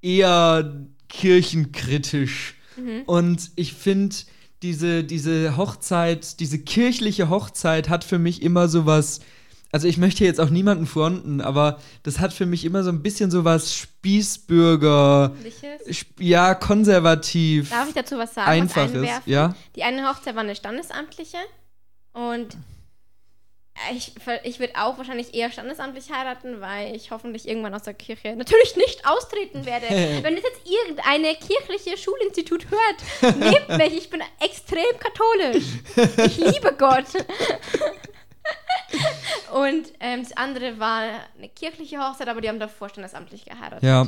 Speaker 2: eher kirchenkritisch. Und ich finde, diese, diese Hochzeit, diese kirchliche Hochzeit hat für mich immer so was. Also ich möchte jetzt auch niemanden fronten, aber das hat für mich immer so ein bisschen so was Spießbürger, sp- ja, konservativ,
Speaker 1: Darf ich dazu was sagen? was
Speaker 2: einfaches,
Speaker 1: einwerfen?
Speaker 2: ja.
Speaker 1: Die eine Hochzeit war eine standesamtliche und ich, ich würde auch wahrscheinlich eher standesamtlich heiraten, weil ich hoffentlich irgendwann aus der Kirche natürlich nicht austreten werde. *laughs* Wenn das jetzt irgendeine kirchliche Schulinstitut hört, nehmt mich, ich bin extrem katholisch. Ich liebe Gott. *laughs* *laughs* Und ähm, das andere war eine kirchliche Hochzeit, aber die haben davor standesamtlich geheiratet.
Speaker 2: Ja,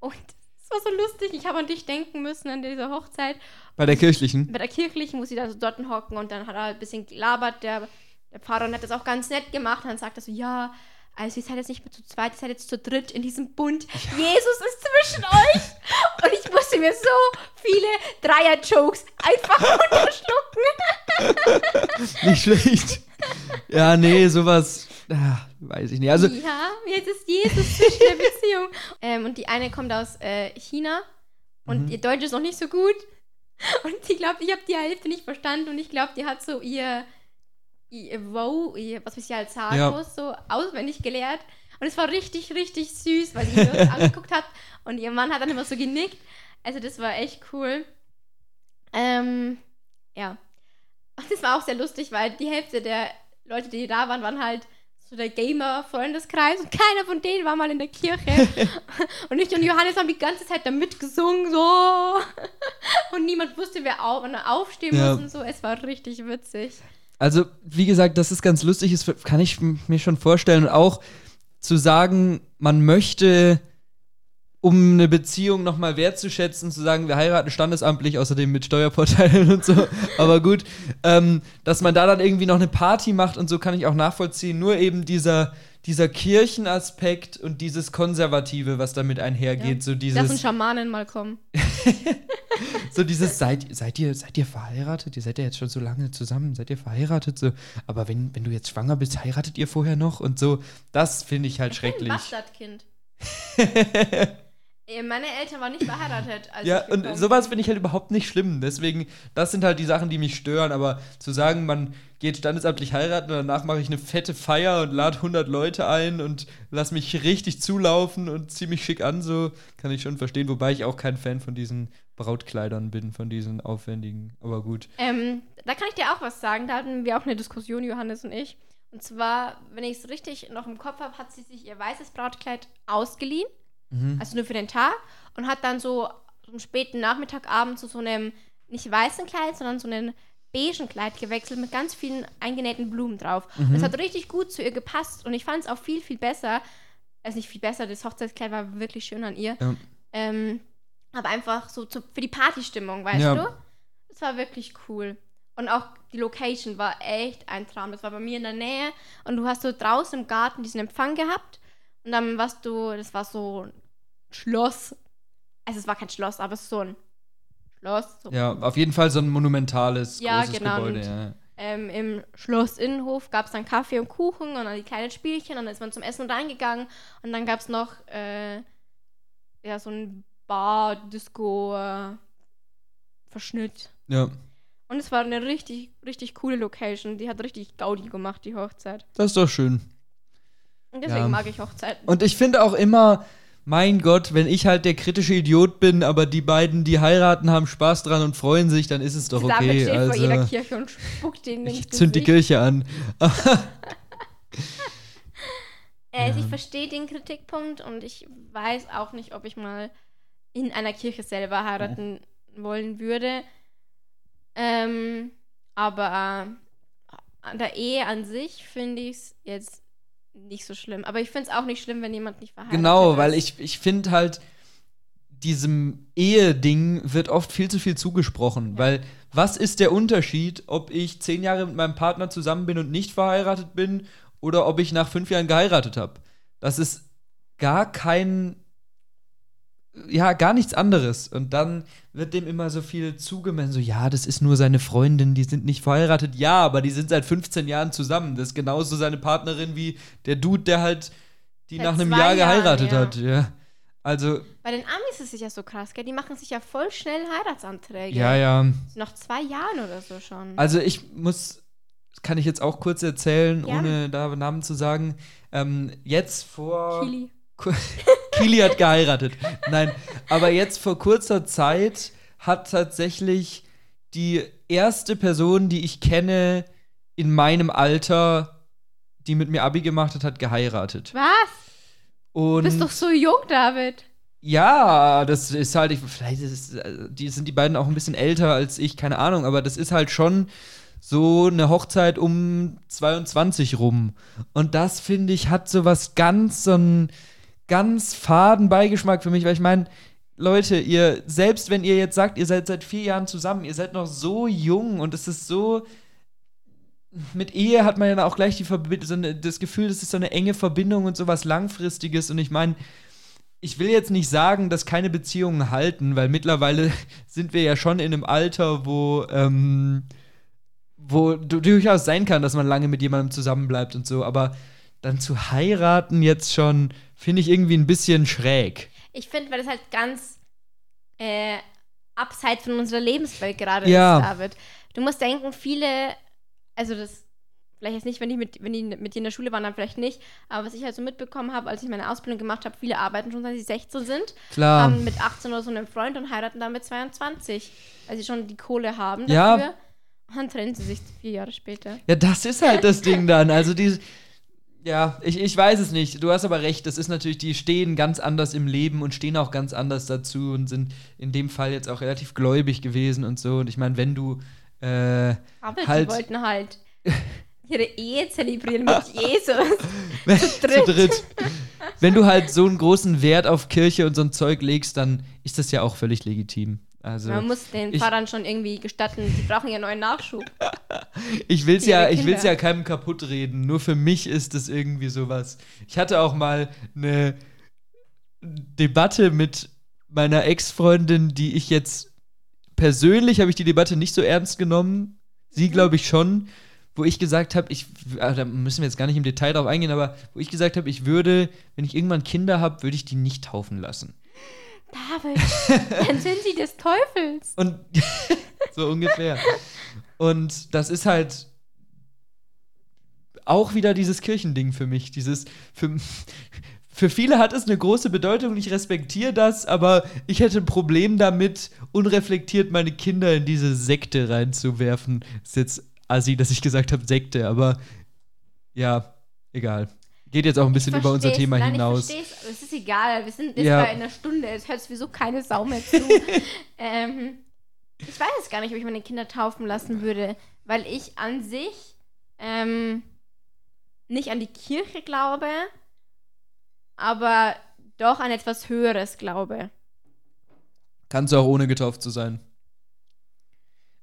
Speaker 1: Und es war so lustig, ich habe an dich denken müssen an dieser Hochzeit
Speaker 2: bei der kirchlichen.
Speaker 1: bei der kirchlichen, wo sie da so dort hocken und dann hat er ein bisschen gelabert, der, der Pfarrer und hat das auch ganz nett gemacht. Und dann sagt er so, ja, also ihr seid jetzt nicht mehr zu zweit, ihr seid jetzt zu dritt in diesem Bund. Jesus ist zwischen euch. Und ich musste mir so viele Dreier-Jokes einfach *laughs* runterschlucken.
Speaker 2: Nicht schlecht. Ja, nee, sowas, ah, weiß ich nicht. Also,
Speaker 1: ja, jetzt ist Jesus zwischen der *laughs* Beziehung. Ähm, und die eine kommt aus äh, China und
Speaker 2: Mhm.
Speaker 1: ihr Deutsch ist noch nicht so gut. *laughs* Und die glaubt, ich habe die Hälfte nicht verstanden und ich glaube, die hat so ihr, ihr Wow, ihr, was ich halt sagen
Speaker 2: Ja.
Speaker 1: muss, so auswendig gelehrt. Und es war richtig, richtig süß, weil sie mir das *laughs* angeguckt hat und ihr Mann hat dann immer so genickt. Also das war echt cool. Ähm, ja. Und das war auch sehr lustig, weil die Hälfte der Leute, die da waren, waren halt so der Gamer-Freundeskreis und keiner von denen war mal in der Kirche. *laughs* und ich und Johannes haben die ganze Zeit da mitgesungen, so. *laughs* Und niemand wusste, wer auf, wann er aufstehen
Speaker 2: Ja.
Speaker 1: muss und so. Es war richtig witzig.
Speaker 2: Also, wie gesagt, das ist ganz lustig, das kann ich mir schon vorstellen. Und auch zu sagen, man möchte, um eine Beziehung nochmal wertzuschätzen, zu sagen, wir heiraten standesamtlich, außerdem mit Steuervorteilen *laughs* und so. Aber gut, ähm, dass man da dann irgendwie noch eine Party macht und so kann ich auch nachvollziehen. Nur eben dieser, dieser Kirchenaspekt und dieses Konservative, was damit einhergeht. So
Speaker 1: Lass uns
Speaker 2: dieses,
Speaker 1: Schamanen mal kommen. *laughs*
Speaker 2: so dieses seid, seid, ihr, seid ihr verheiratet? Ihr seid ja jetzt schon so lange zusammen, seid ihr verheiratet? So, aber wenn, wenn du jetzt schwanger bist, heiratet ihr vorher noch? Und so, das finde ich halt
Speaker 1: Ich bin
Speaker 2: schrecklich.
Speaker 1: ein Bastardkind. *laughs* Äh, Meine Eltern waren nicht verheiratet.
Speaker 2: Ja, und sowas finde ich halt überhaupt nicht schlimm. Deswegen, das sind halt die Sachen, die mich stören. Aber zu sagen, man geht standesamtlich heiraten und danach mache ich eine fette Feier und lade 100 Leute ein und lass mich richtig zulaufen und zieh mich schick an, so kann ich schon verstehen. Wobei ich auch kein Fan von diesen Brautkleidern bin, von diesen aufwendigen. Aber gut.
Speaker 1: Ähm, da kann ich dir auch was sagen. Da hatten wir auch eine Diskussion, Johannes und ich. Und zwar, wenn ich es richtig noch im Kopf habe, hat sie sich ihr weißes Brautkleid ausgeliehen.
Speaker 2: Mhm.
Speaker 1: Also nur für den Tag. Und hat dann so am späten Nachmittagabend zu so einem nicht weißen Kleid, sondern so einem beigen Kleid gewechselt mit ganz vielen eingenähten Blumen drauf. Und es hat richtig gut zu ihr gepasst. Und ich fand es auch viel, viel besser. Also nicht viel besser, das Hochzeitskleid war wirklich schön an ihr.
Speaker 2: Ja.
Speaker 1: Ähm, aber einfach so zu, für die Partystimmung, weißt
Speaker 2: Ja.
Speaker 1: du? Das war wirklich cool. Und auch die Location war echt ein Traum. Das war bei mir in der Nähe. Und du hast so draußen im Garten diesen Empfang gehabt. Und dann warst du, das war so ein Schloss. Also es war kein Schloss, aber es ist so ein Schloss. So.
Speaker 2: Ja, auf jeden Fall so ein monumentales,
Speaker 1: Ja,
Speaker 2: großes
Speaker 1: genau,
Speaker 2: Gebäude.
Speaker 1: und-
Speaker 2: Ja.
Speaker 1: Ähm, Im Schloss-Innenhof gab es dann Kaffee und Kuchen und dann die kleinen Spielchen. Und dann ist man zum Essen reingegangen. Und dann gab es noch äh, ja, so ein Bar-Disco-Verschnitt.
Speaker 2: ja.
Speaker 1: Und Und es war eine richtig, richtig coole Location. Die hat richtig Gaudi gemacht, die Hochzeit.
Speaker 2: Das ist doch schön.
Speaker 1: Und deswegen
Speaker 2: Ja.
Speaker 1: mag ich Hochzeiten.
Speaker 2: Und ich finde auch immer, mein Gott, wenn ich halt der kritische Idiot bin, aber die beiden, die heiraten, haben Spaß dran und freuen sich, dann ist es doch
Speaker 1: David
Speaker 2: okay.
Speaker 1: steht vor jeder
Speaker 2: Also,
Speaker 1: Kirche und spuckt denen
Speaker 2: ich zünd die. Kirche an. *laughs*
Speaker 1: Äh,
Speaker 2: Ja.
Speaker 1: Ich verstehe den Kritikpunkt und ich weiß auch nicht, ob ich mal in einer Kirche selber heiraten wollen würde. Ähm, aber an der Ehe an sich finde ich es jetzt nicht so schlimm. Aber ich finde es auch nicht schlimm, wenn jemand nicht verheiratet
Speaker 2: Genau,
Speaker 1: ist.
Speaker 2: weil ich, ich finde halt, diesem Ehe-Ding wird oft viel zu viel zugesprochen. Weil, was ist der Unterschied, ob ich zehn Jahre mit meinem Partner zusammen bin und nicht verheiratet bin oder ob ich nach fünf Jahren geheiratet habe? Das ist gar kein, ja, gar nichts anderes. Und dann wird dem immer so viel zugemessen, so, ja, das ist nur seine Freundin, die sind nicht verheiratet. Ja, aber die sind seit 15 Jahren zusammen. Das ist genauso seine Partnerin wie der Dude, der halt die
Speaker 1: Seit
Speaker 2: nach einem Jahr
Speaker 1: Jahren,
Speaker 2: geheiratet
Speaker 1: ja.
Speaker 2: hat. Ja. Also,
Speaker 1: Bei den Amis ist es ja so krass, gell? Die machen sich ja voll schnell Heiratsanträge.
Speaker 2: ja, ja.
Speaker 1: Nach zwei Jahren oder so schon.
Speaker 2: Also ich muss, kann ich jetzt auch kurz erzählen,
Speaker 1: Gerne.
Speaker 2: ohne da Namen zu sagen. Ähm, jetzt vor.
Speaker 1: Kili. *laughs* *laughs*
Speaker 2: Kili hat geheiratet. Nein, aber jetzt vor kurzer Zeit hat tatsächlich die erste Person, die ich kenne, in meinem Alter, die mit mir Abi gemacht hat, hat geheiratet.
Speaker 1: Was? Du
Speaker 2: Und
Speaker 1: bist doch so jung, David.
Speaker 2: ja, das ist halt, ich, vielleicht ist äh, die sind die beiden auch ein bisschen älter als ich, keine Ahnung, aber das ist halt schon so eine Hochzeit um 22 rum. Und das, finde ich, hat so was ganz, so einen ganz faden Beigeschmack für mich, weil ich meine, Leute, ihr, selbst wenn ihr jetzt sagt, ihr seid seit vier Jahren zusammen, ihr seid noch so jung und es ist so. Mit Ehe hat man ja auch gleich die Verbi- so eine, das Gefühl, das ist so eine enge Verbindung und sowas Langfristiges. Und ich meine, ich will jetzt nicht sagen, dass keine Beziehungen halten, weil mittlerweile *laughs* sind wir ja schon in einem Alter, wo, ähm, wo du- durchaus sein kann, dass man lange mit jemandem zusammenbleibt und so. Aber dann zu heiraten jetzt schon, finde ich irgendwie ein bisschen schräg.
Speaker 1: Ich finde, weil das halt ganz äh, abseits von unserer Lebenswelt gerade
Speaker 2: Ja.
Speaker 1: ist, David. Du musst denken, viele, also das, vielleicht jetzt nicht, wenn die mit, wenn die mit dir in der Schule waren, dann vielleicht nicht, aber was ich halt so mitbekommen habe, als ich meine Ausbildung gemacht habe, viele arbeiten schon, seit sie 16 sind,
Speaker 2: Klar.
Speaker 1: haben mit 18 oder so einen Freund und heiraten dann mit 22, weil sie schon die Kohle haben
Speaker 2: Ja.
Speaker 1: dafür. Und dann trennen sie sich vier Jahre später.
Speaker 2: Ja, das ist halt das Ding dann. Also die. Ja, ich, ich weiß es nicht. Du hast aber recht. Das ist natürlich, die stehen ganz anders im Leben und stehen auch ganz anders dazu und sind in dem Fall jetzt auch relativ gläubig gewesen und so. Und ich meine, wenn du. Äh,
Speaker 1: Aber
Speaker 2: Halt.
Speaker 1: sie wollten halt ihre Ehe zelebrieren mit *laughs* Jesus. *laughs*
Speaker 2: zu
Speaker 1: dritt.
Speaker 2: dritt. Wenn du halt so einen großen Wert auf Kirche und so ein Zeug legst, dann ist das ja auch völlig legitim. Also,
Speaker 1: Man muss den
Speaker 2: ich-
Speaker 1: Pfarrern schon irgendwie gestatten, die brauchen ja neuen Nachschub. *laughs*
Speaker 2: ich will's ja, ich will's ja keinem kaputt reden. Nur für mich ist das irgendwie sowas. Ich hatte auch mal eine Debatte mit meiner Ex-Freundin, die ich jetzt persönlich habe ich die Debatte nicht so ernst genommen. Sie glaube ich schon, wo ich gesagt habe, ich ah, da müssen wir jetzt gar nicht im Detail drauf eingehen, aber wo ich gesagt habe, ich würde, wenn ich irgendwann Kinder habe, würde ich die nicht taufen lassen.
Speaker 1: David, dann sind sie des Teufels.
Speaker 2: Und *laughs* so ungefähr. Und das ist halt auch wieder dieses Kirchending für mich. Dieses, für, für viele hat es eine große Bedeutung ich respektiere das, aber ich hätte ein Problem damit, unreflektiert meine Kinder in diese Sekte reinzuwerfen. Ist jetzt assi, dass ich gesagt habe Sekte, aber ja, egal. Geht jetzt auch ein bisschen über unser. Thema
Speaker 1: Nein,
Speaker 2: hinaus.
Speaker 1: Ich versteh's, aber es ist egal. Wir sind jetzt
Speaker 2: Ja.
Speaker 1: bei einer Stunde. Es hört sowieso keine Sau mehr zu. *laughs* ähm, ich weiß es gar nicht, ob ich meine Kinder taufen lassen würde, weil ich an sich ähm, nicht an die Kirche glaube, aber doch an etwas Höheres glaube.
Speaker 2: Kannst du auch ohne getauft zu sein.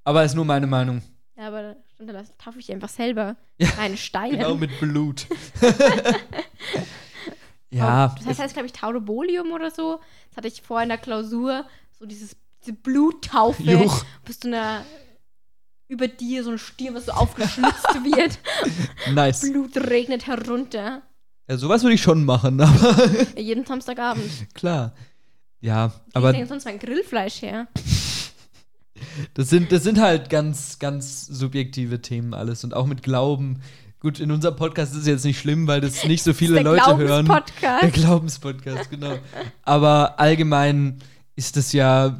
Speaker 2: Aber ist nur meine Meinung.
Speaker 1: Ja, aber stimmt, dann taufe ich einfach selber.
Speaker 2: Ja,
Speaker 1: Reine Steine.
Speaker 2: Genau mit Blut. *laughs* ja,
Speaker 1: Das heißt, heißt glaube ich, Taurobolium oder so. Das hatte ich vorher in der Klausur. So dieses, diese Bluttaufe.
Speaker 2: Juch.
Speaker 1: Bist du einer über dir so ein Stier, was so aufgeschlitzt *laughs* wird.
Speaker 2: nice.
Speaker 1: Blut regnet herunter.
Speaker 2: Ja, sowas würde ich schon machen, *laughs* aber
Speaker 1: Jeden Samstagabend.
Speaker 2: klar. Ja,
Speaker 1: Aber
Speaker 2: aber
Speaker 1: ich sonst mein Grillfleisch her.
Speaker 2: Das sind, das sind halt ganz, ganz subjektive Themen alles und auch mit Glauben. Gut, in unserem Podcast ist es jetzt nicht schlimm, weil das nicht so viele
Speaker 1: der
Speaker 2: Leute hören.
Speaker 1: Glaubenspodcast.
Speaker 2: Der Glaubenspodcast, genau. Aber allgemein ist das ja,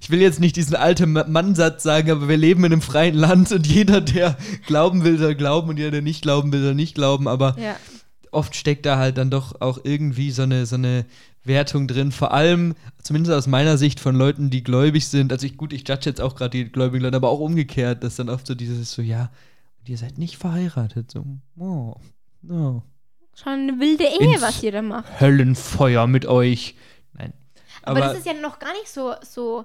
Speaker 2: ich will jetzt nicht diesen alten Mannsatz sagen, aber wir leben in einem freien Land und jeder, der glauben will, soll glauben und jeder, der nicht glauben will, soll nicht glauben. Aber
Speaker 1: Ja.
Speaker 2: oft steckt da halt dann doch auch irgendwie so eine, so eine Wertung drin. Vor allem, zumindest aus meiner Sicht, von Leuten, die gläubig sind. Also ich, gut, ich judge jetzt auch gerade die gläubigen Leute, aber auch umgekehrt, dass dann oft so dieses so, ja, und ihr seid nicht verheiratet. So, oh, no.
Speaker 1: Schon eine wilde Ehe,
Speaker 2: Ins-
Speaker 1: was ihr da macht.
Speaker 2: Höllenfeuer mit euch. Nein.
Speaker 1: Aber, das ist ja noch gar nicht so, so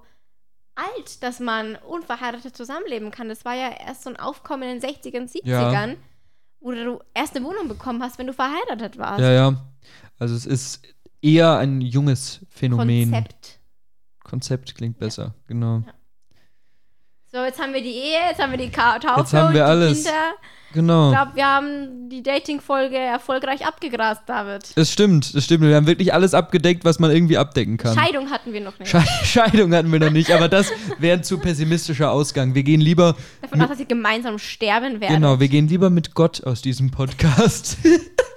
Speaker 1: alt, dass man unverheiratet zusammenleben kann. Das war ja erst so ein Aufkommen in den 60ern, 70ern, wo du erst eine Wohnung bekommen hast, wenn du verheiratet warst.
Speaker 2: ja, ja. Also es ist eher ein junges Phänomen.
Speaker 1: Konzept.
Speaker 2: Konzept klingt besser, genau.
Speaker 1: So, jetzt haben wir die Ehe, jetzt haben wir die Taufe
Speaker 2: Jetzt haben wir
Speaker 1: und die
Speaker 2: alles.
Speaker 1: Kinder.
Speaker 2: Genau.
Speaker 1: Ich glaube, wir haben die Dating-Folge erfolgreich abgegrast, David.
Speaker 2: Das stimmt, das stimmt. Wir haben wirklich alles abgedeckt, was man irgendwie abdecken kann.
Speaker 1: Scheidung hatten wir noch nicht.
Speaker 2: Sche *laughs* Scheidung hatten wir noch nicht, aber das wäre ein zu pessimistischer Ausgang. Wir gehen lieber,
Speaker 1: Davon aus, dass sie gemeinsam sterben werden.
Speaker 2: genau, wir gehen lieber mit Gott aus diesem Podcast. *laughs*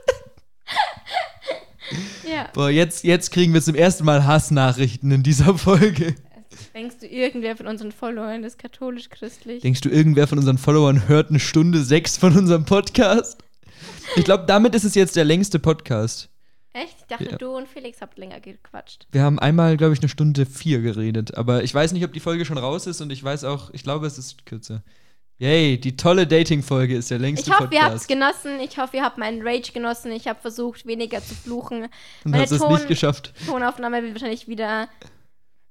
Speaker 1: Ja.
Speaker 2: Boah, jetzt, jetzt kriegen wir zum ersten Mal Hassnachrichten in dieser Folge.
Speaker 1: Denkst du, irgendwer von unseren Followern ist katholisch-christlich?
Speaker 2: Denkst du, irgendwer von unseren Followern hört eine Stunde sechs von unserem Podcast? Ich glaube, damit ist es jetzt der längste Podcast.
Speaker 1: Echt? Ich dachte,
Speaker 2: Ja.
Speaker 1: du und Felix habt länger gequatscht.
Speaker 2: Wir haben einmal, glaube ich, eine Stunde vier geredet. Aber ich weiß nicht, ob die Folge schon raus ist und ich weiß auch, ich glaube, es ist kürzer. Yay, die tolle Dating-Folge ist der längste
Speaker 1: Ich hoffe, ihr habt es
Speaker 2: Podcast.
Speaker 1: genossen. Ich hoffe, ihr habt meinen Rage genossen. Ich habe versucht, weniger zu fluchen.
Speaker 2: und hast es nicht geschafft.
Speaker 1: Tonaufnahme wird wahrscheinlich wieder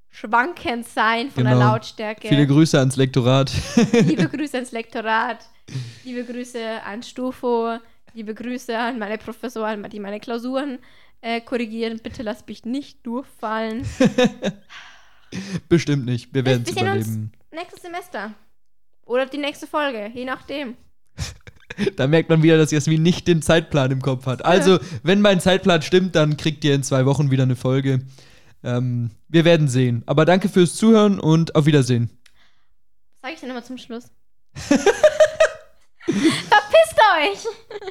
Speaker 1: schwankend sein von der
Speaker 2: Genau.
Speaker 1: Lautstärke.
Speaker 2: Viele Grüße ans Lektorat. *laughs*
Speaker 1: Liebe Grüße ans Lektorat. Liebe Grüße an Stufo. Liebe Grüße an meine Professoren, die meine Klausuren äh, korrigieren. Bitte lasst mich nicht durchfallen. *laughs*
Speaker 2: Bestimmt nicht. Wir werden es überleben.
Speaker 1: Nächstes Semester. Oder die nächste Folge, je nachdem. *laughs*
Speaker 2: Da merkt man wieder, dass Jasmin nicht den Zeitplan im Kopf hat. Also, wenn mein Zeitplan stimmt, dann kriegt ihr in zwei Wochen wieder eine Folge. Ähm, wir werden sehen. Aber danke fürs Zuhören und auf Wiedersehen.
Speaker 1: Was sage ich denn immer zum Schluss? *laughs* Verpisst euch! *laughs*